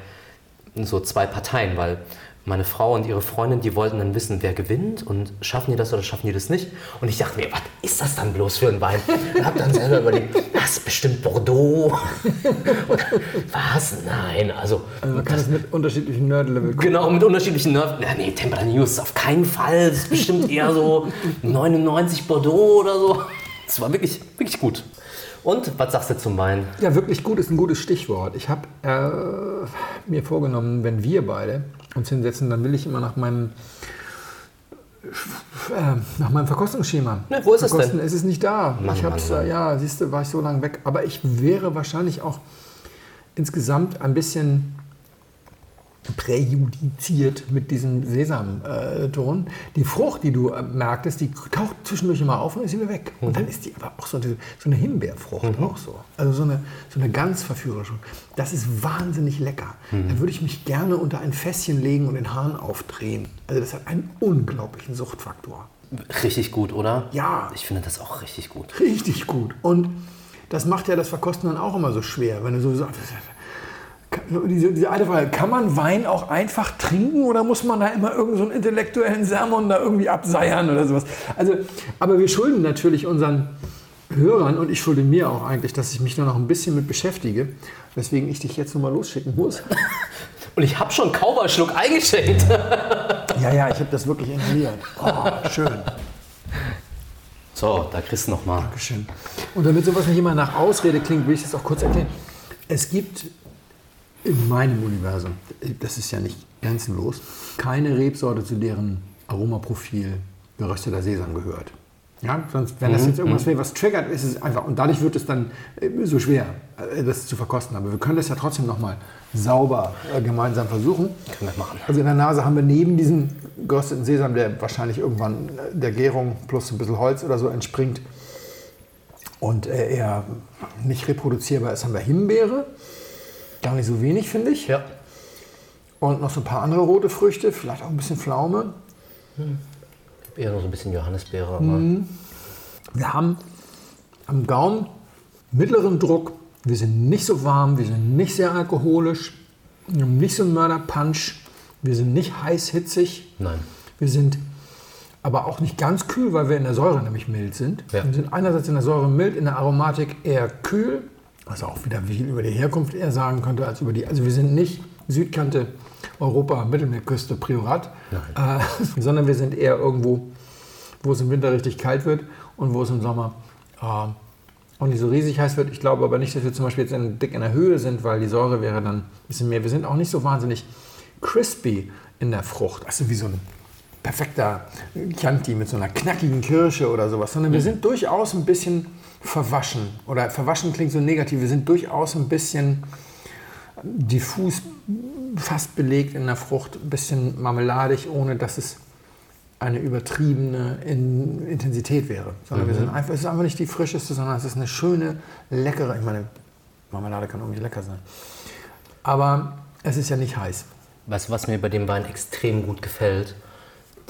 so zwei Parteien, weil meine Frau und ihre Freundin, die wollten dann wissen, wer gewinnt und schaffen die das oder schaffen die das nicht. Und ich dachte mir, was ist das dann bloß für ein Wein? Und habe dann selber überlegt, das ist bestimmt Bordeaux. Und, was? Nein, also Also man kann es mit unterschiedlichen Nerd-Level. Genau, mit unterschiedlichen Nerven. Ja, nee, Temperature News auf keinen Fall. Das ist bestimmt eher so 99 Bordeaux oder so. Es war wirklich, wirklich gut. Und was sagst du zum Wein? Ja, wirklich gut ist ein gutes Stichwort. Ich habe äh, mir vorgenommen, wenn wir beide uns hinsetzen, dann will ich immer nach meinem äh, nach meinem Verkostungsschema. Ne, wo ist es denn? Es ist nicht da. Mann, ich Mann, hab's, Mann. äh, ja, siehst du, war ich so lange weg. Aber ich wäre wahrscheinlich auch insgesamt ein bisschen präjudiziert mit diesem Sesamton. Die Frucht, die du äh, merktest, die taucht zwischendurch immer auf und ist wieder weg. Und dann ist die aber auch so, eine- so eine Himbeerfrucht auch so. Also so eine, so eine ganz verführerische. Das ist wahnsinnig lecker. Da würde ich mich gerne unter ein Fässchen legen und den Hahn aufdrehen. Also das hat einen unglaublichen Suchtfaktor. Richtig gut, oder? Ja. Ich finde das auch richtig gut. Richtig gut. Und das macht ja das Verkosten dann auch immer so schwer, wenn du so sagst. Diese, diese alte Frage, kann man Wein auch einfach trinken oder muss man da immer irgendeinen so einen intellektuellen Sermon da irgendwie abseiern oder sowas? Also, aber wir schulden natürlich unseren Hörern und ich schulde mir auch eigentlich, dass ich mich da noch ein bisschen mit beschäftige, weswegen ich dich jetzt nochmal losschicken muss. Und ich habe schon kaum einen Schluck eingeschenkt. Ja, ja, ich habe das wirklich inhaliert. Oh, schön. So, da kriegst du noch mal. Dankeschön. Und damit sowas nicht immer nach Ausrede klingt, will ich das auch kurz erklären. Es gibt in meinem Universum, das ist ja nicht grenzenlos, keine Rebsorte, zu deren Aromaprofil gerösteter Sesam gehört. Ja, sonst, wenn das jetzt irgendwas wäre, was triggert, ist es einfach. Und dadurch wird es dann äh, so schwer, äh, das zu verkosten. Aber wir können das ja trotzdem nochmal sauber äh, gemeinsam versuchen. Können wir machen. Also in der Nase haben wir neben diesem gerösteten Sesam, der wahrscheinlich irgendwann der Gärung plus ein bisschen Holz oder so entspringt und äh, eher nicht reproduzierbar ist, haben wir Himbeere. Gar nicht so wenig, finde ich. Ja. Und noch so ein paar andere rote Früchte, vielleicht auch ein bisschen Pflaume. Eher noch so ein bisschen Johannisbeere, aber Mhm. Wir haben am Gaumen mittleren Druck. Wir sind nicht so warm, wir sind nicht sehr alkoholisch, wir haben nicht so einen Mörderpunch, wir sind nicht heiß hitzig. nein. Wir sind aber auch nicht ganz kühl, weil wir in der Säure nämlich mild sind. Ja. Wir sind einerseits in der Säure mild, in der Aromatik eher kühl, was auch wieder viel über die Herkunft eher sagen könnte als über die. Also wir sind nicht Südkante Europa, Mittelmeerküste, Priorat, äh, sondern wir sind eher irgendwo, wo es im Winter richtig kalt wird und wo es im Sommer äh, auch nicht so riesig heiß wird. Ich glaube aber nicht, dass wir zum Beispiel jetzt in, dick in der Höhe sind, weil die Säure wäre dann ein bisschen mehr. Wir sind auch nicht so wahnsinnig crispy in der Frucht. Also wie so ein perfekter Chianti mit so einer knackigen Kirsche oder sowas, sondern wir sind durchaus ein bisschen verwaschen. Oder verwaschen klingt so negativ. Wir sind durchaus ein bisschen diffus, fast belegt in der Frucht, ein bisschen marmeladig, ohne dass es eine übertriebene in Intensität wäre. Sondern wir sind einfach, es ist einfach nicht die frischeste, sondern es ist eine schöne, leckere, ich meine, Marmelade kann irgendwie lecker sein. Aber es ist ja nicht heiß. Weißt du, was mir bei dem Wein extrem gut gefällt?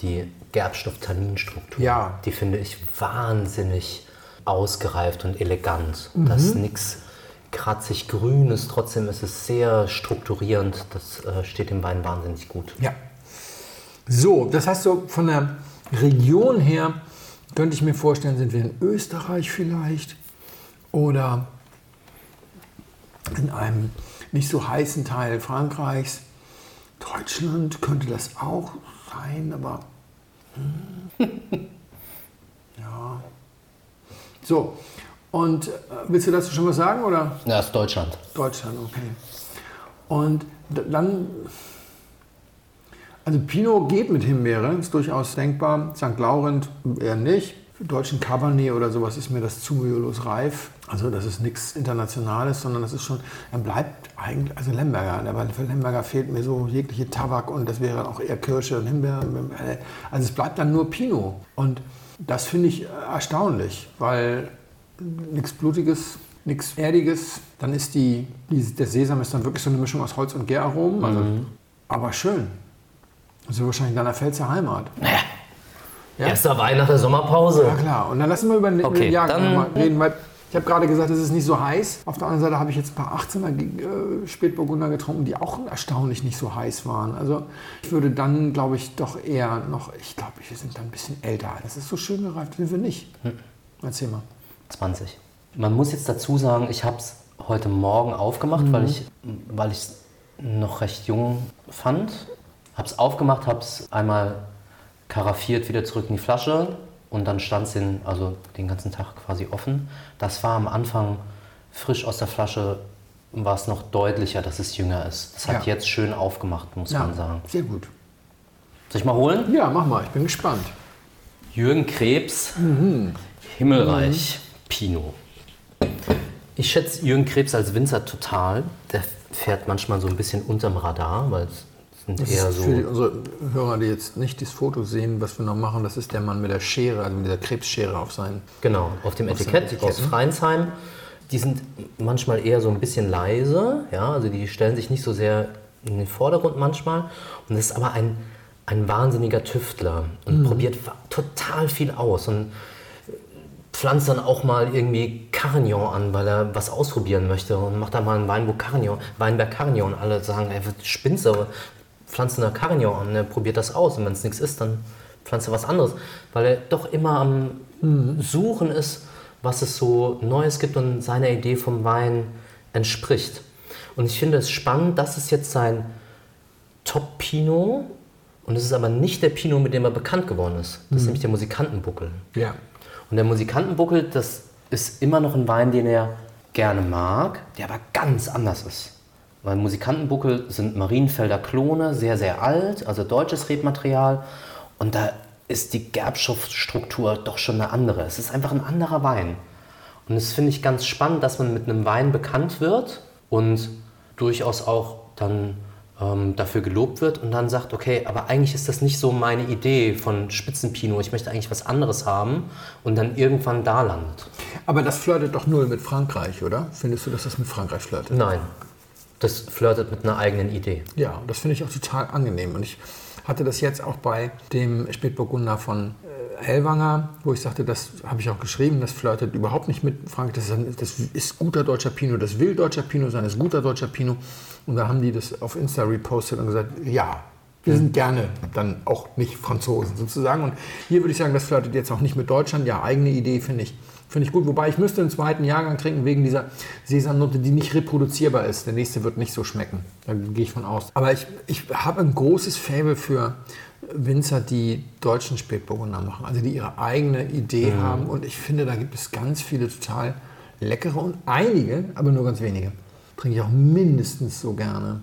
Die Gerbstoff-Tanninstruktur. Ja. Die finde ich wahnsinnig ausgereift und elegant. Das ist nichts kratzig Grünes, trotzdem ist es sehr strukturierend. Das äh, steht dem Wein wahnsinnig gut. Ja. So, das heißt so von der Region her könnte ich mir vorstellen, sind wir in Österreich vielleicht oder in einem nicht so heißen Teil Frankreichs. Deutschland könnte das auch sein, aber hm. ja. So, und äh, willst du dazu schon was sagen oder? Ja, ist Deutschland. Deutschland, okay. Und dann, also Pinot geht mit Himbeere, ist durchaus denkbar. St. Laurent eher nicht. Für deutschen Cabernet oder sowas ist mir das zu mühelos reif. Also das ist nichts Internationales, sondern das ist schon, er bleibt eigentlich, also Lemberger, aber für Lemberger fehlt mir so jegliche Tabak und das wäre auch eher Kirsche und Himbeere. Also es bleibt dann nur Pinot. Und das finde ich erstaunlich, weil nichts Blutiges, nichts Erdiges. Dann ist die, die, der Sesam ist dann wirklich so eine Mischung aus Holz und Gäraromen. Also, Aber schön. Also wahrscheinlich in deiner Pfälzer Heimat. Ja? Erster nach der Sommerpause. Ja klar. Und dann lassen wir über den Okay, mal reden, weil ich habe gerade gesagt, es ist nicht so heiß. Auf der anderen Seite habe ich jetzt ein paar 18er äh, Spätburgunder getrunken, die auch erstaunlich nicht so heiß waren. Also ich würde dann, glaube ich, doch eher noch, ich glaube, wir sind dann ein bisschen älter. Das ist so schön gereift, sind wir nicht. Erzähl mal. 20. Man muss jetzt dazu sagen, ich habe es heute Morgen aufgemacht, weil ich weil ich es noch recht jung fand. Habe es aufgemacht, habe es einmal karaffiert wieder zurück in die Flasche und dann stand es den, also den ganzen Tag quasi offen. Das war am Anfang frisch aus der Flasche, war es noch deutlicher, dass es jünger ist. Das hat Ja. jetzt schön aufgemacht, muss man sagen. sehr gut. Soll ich mal holen? Ja, mach mal, ich bin gespannt. Jürgen Krebs, Himmelreich, Pinot. Ich schätze Jürgen Krebs als Winzer total. Der fährt manchmal so ein bisschen unterm Radar, weil es sind Das eher ist so. für die, unsere Hörer, die jetzt nicht das Foto sehen, was wir noch machen, das ist der Mann mit der Schere, also mit dieser Krebsschere auf seinen. Genau, auf dem Auf Etikett Etiketten. aus Freinsheim. Die sind manchmal eher so ein bisschen leise, ja, also die stellen sich nicht so sehr in den Vordergrund manchmal. Und das ist aber ein, ein wahnsinniger Tüftler und probiert wa- total viel aus und pflanzt dann auch mal irgendwie Carignan an, weil er was ausprobieren möchte und macht da mal einen Weinberg Carignan, Weinberg Carignan und alle sagen, ey, spinnst du, aber pflanzt eine Carignan an, er probiert das aus und wenn es nichts ist, dann pflanzt er was anderes, weil er doch immer am Suchen ist, was es so Neues gibt und seiner Idee vom Wein entspricht. Und ich finde es spannend, das ist jetzt sein Top-Pinot und es ist aber nicht der Pinot, mit dem er bekannt geworden ist. Das ist nämlich der Musikantenbuckel. Ja. Und der Musikantenbuckel, das ist immer noch ein Wein, den er gerne mag, der aber ganz anders ist. Weil Musikantenbuckel sind Marienfelder Klone, sehr, sehr alt, also deutsches Rebmaterial. Und da ist die Gerbstoffstruktur doch schon eine andere. Es ist einfach ein anderer Wein. Und das finde ich ganz spannend, dass man mit einem Wein bekannt wird und durchaus auch dann ähm, dafür gelobt wird und dann sagt, okay, aber eigentlich ist das nicht so meine Idee von Spitzenpinot. Ich möchte eigentlich was anderes haben und dann irgendwann da landet. Aber das flirtet doch null mit Frankreich, oder? Findest du, dass das mit Frankreich flirtet? Nein, das flirtet mit einer eigenen Idee. Ja, und das finde ich auch total angenehm. Und ich hatte das jetzt auch bei dem Spätburgunder von äh, Hellwanger, wo ich sagte, das habe ich auch geschrieben, das flirtet überhaupt nicht mit Frankreich. Das ist, ein- das ist guter deutscher Pinot, das will deutscher Pinot sein, das ist guter deutscher Pinot. Und da haben die das auf Insta repostet und gesagt, ja, wir sind gerne dann auch nicht Franzosen sozusagen. Und hier würde ich sagen, das flirtet jetzt auch nicht mit Deutschland. Ja, eigene Idee finde ich, finde ich gut. Wobei ich müsste einen zweiten Jahrgang trinken wegen dieser Sesamnote, die nicht reproduzierbar ist. Der nächste wird nicht so schmecken. Da gehe ich von aus. Aber ich, ich habe ein großes Faible für Winzer, die deutschen Spätburgunder machen. Also die ihre eigene Idee haben. Und ich finde, da gibt es ganz viele total leckere und einige, aber nur ganz wenige. Trinke ich auch mindestens so gerne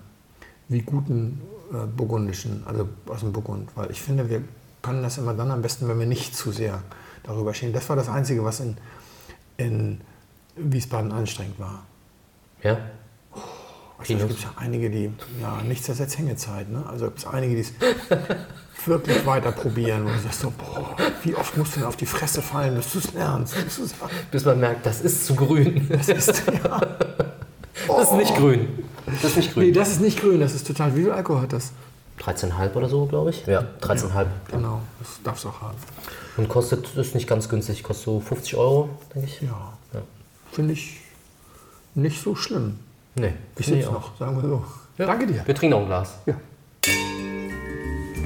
wie guten äh, burgundischen, also aus dem Burgund. Weil ich finde, wir können das immer dann am besten, wenn wir nicht zu sehr darüber stehen. Das war das Einzige, was in, in Wiesbaden anstrengend war. Ja? Also es gibt ja einige, die, ja, nichts ersetzt Hängezeit. Ne? Also gibt es einige, die es wirklich weiter probieren. Und du sagst so, boah, wie oft musst du denn auf die Fresse fallen, bis du es lernst? Bis man merkt, das ist zu grün. Das ist, ja. Das ist nicht grün. Das ist nicht grün. Nee, das ist nicht grün, das ist total. Wie viel Alkohol hat das? 13,5 oder so, glaube ich. Ja, 13,5. Genau, das darfst du auch haben. Und kostet, ist nicht ganz günstig, kostet so 50 Euro, denke ich. Ja, Ja. finde ich nicht so schlimm. Nee, ich jetzt auch. noch, sagen wir so. Danke dir. Wir trinken noch ein Glas. Ja.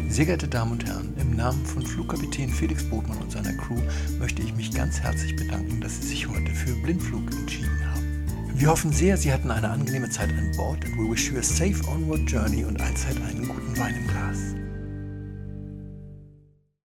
Sehr geehrte Damen und Herren, im Namen von Flugkapitän Felix Botmann und seiner Crew möchte ich mich ganz herzlich bedanken, dass Sie sich heute für Blindflug entschieden haben. Wir hoffen sehr, Sie hatten eine angenehme Zeit an Bord and we wish you a safe onward journey und allzeit einen guten Wein im Glas.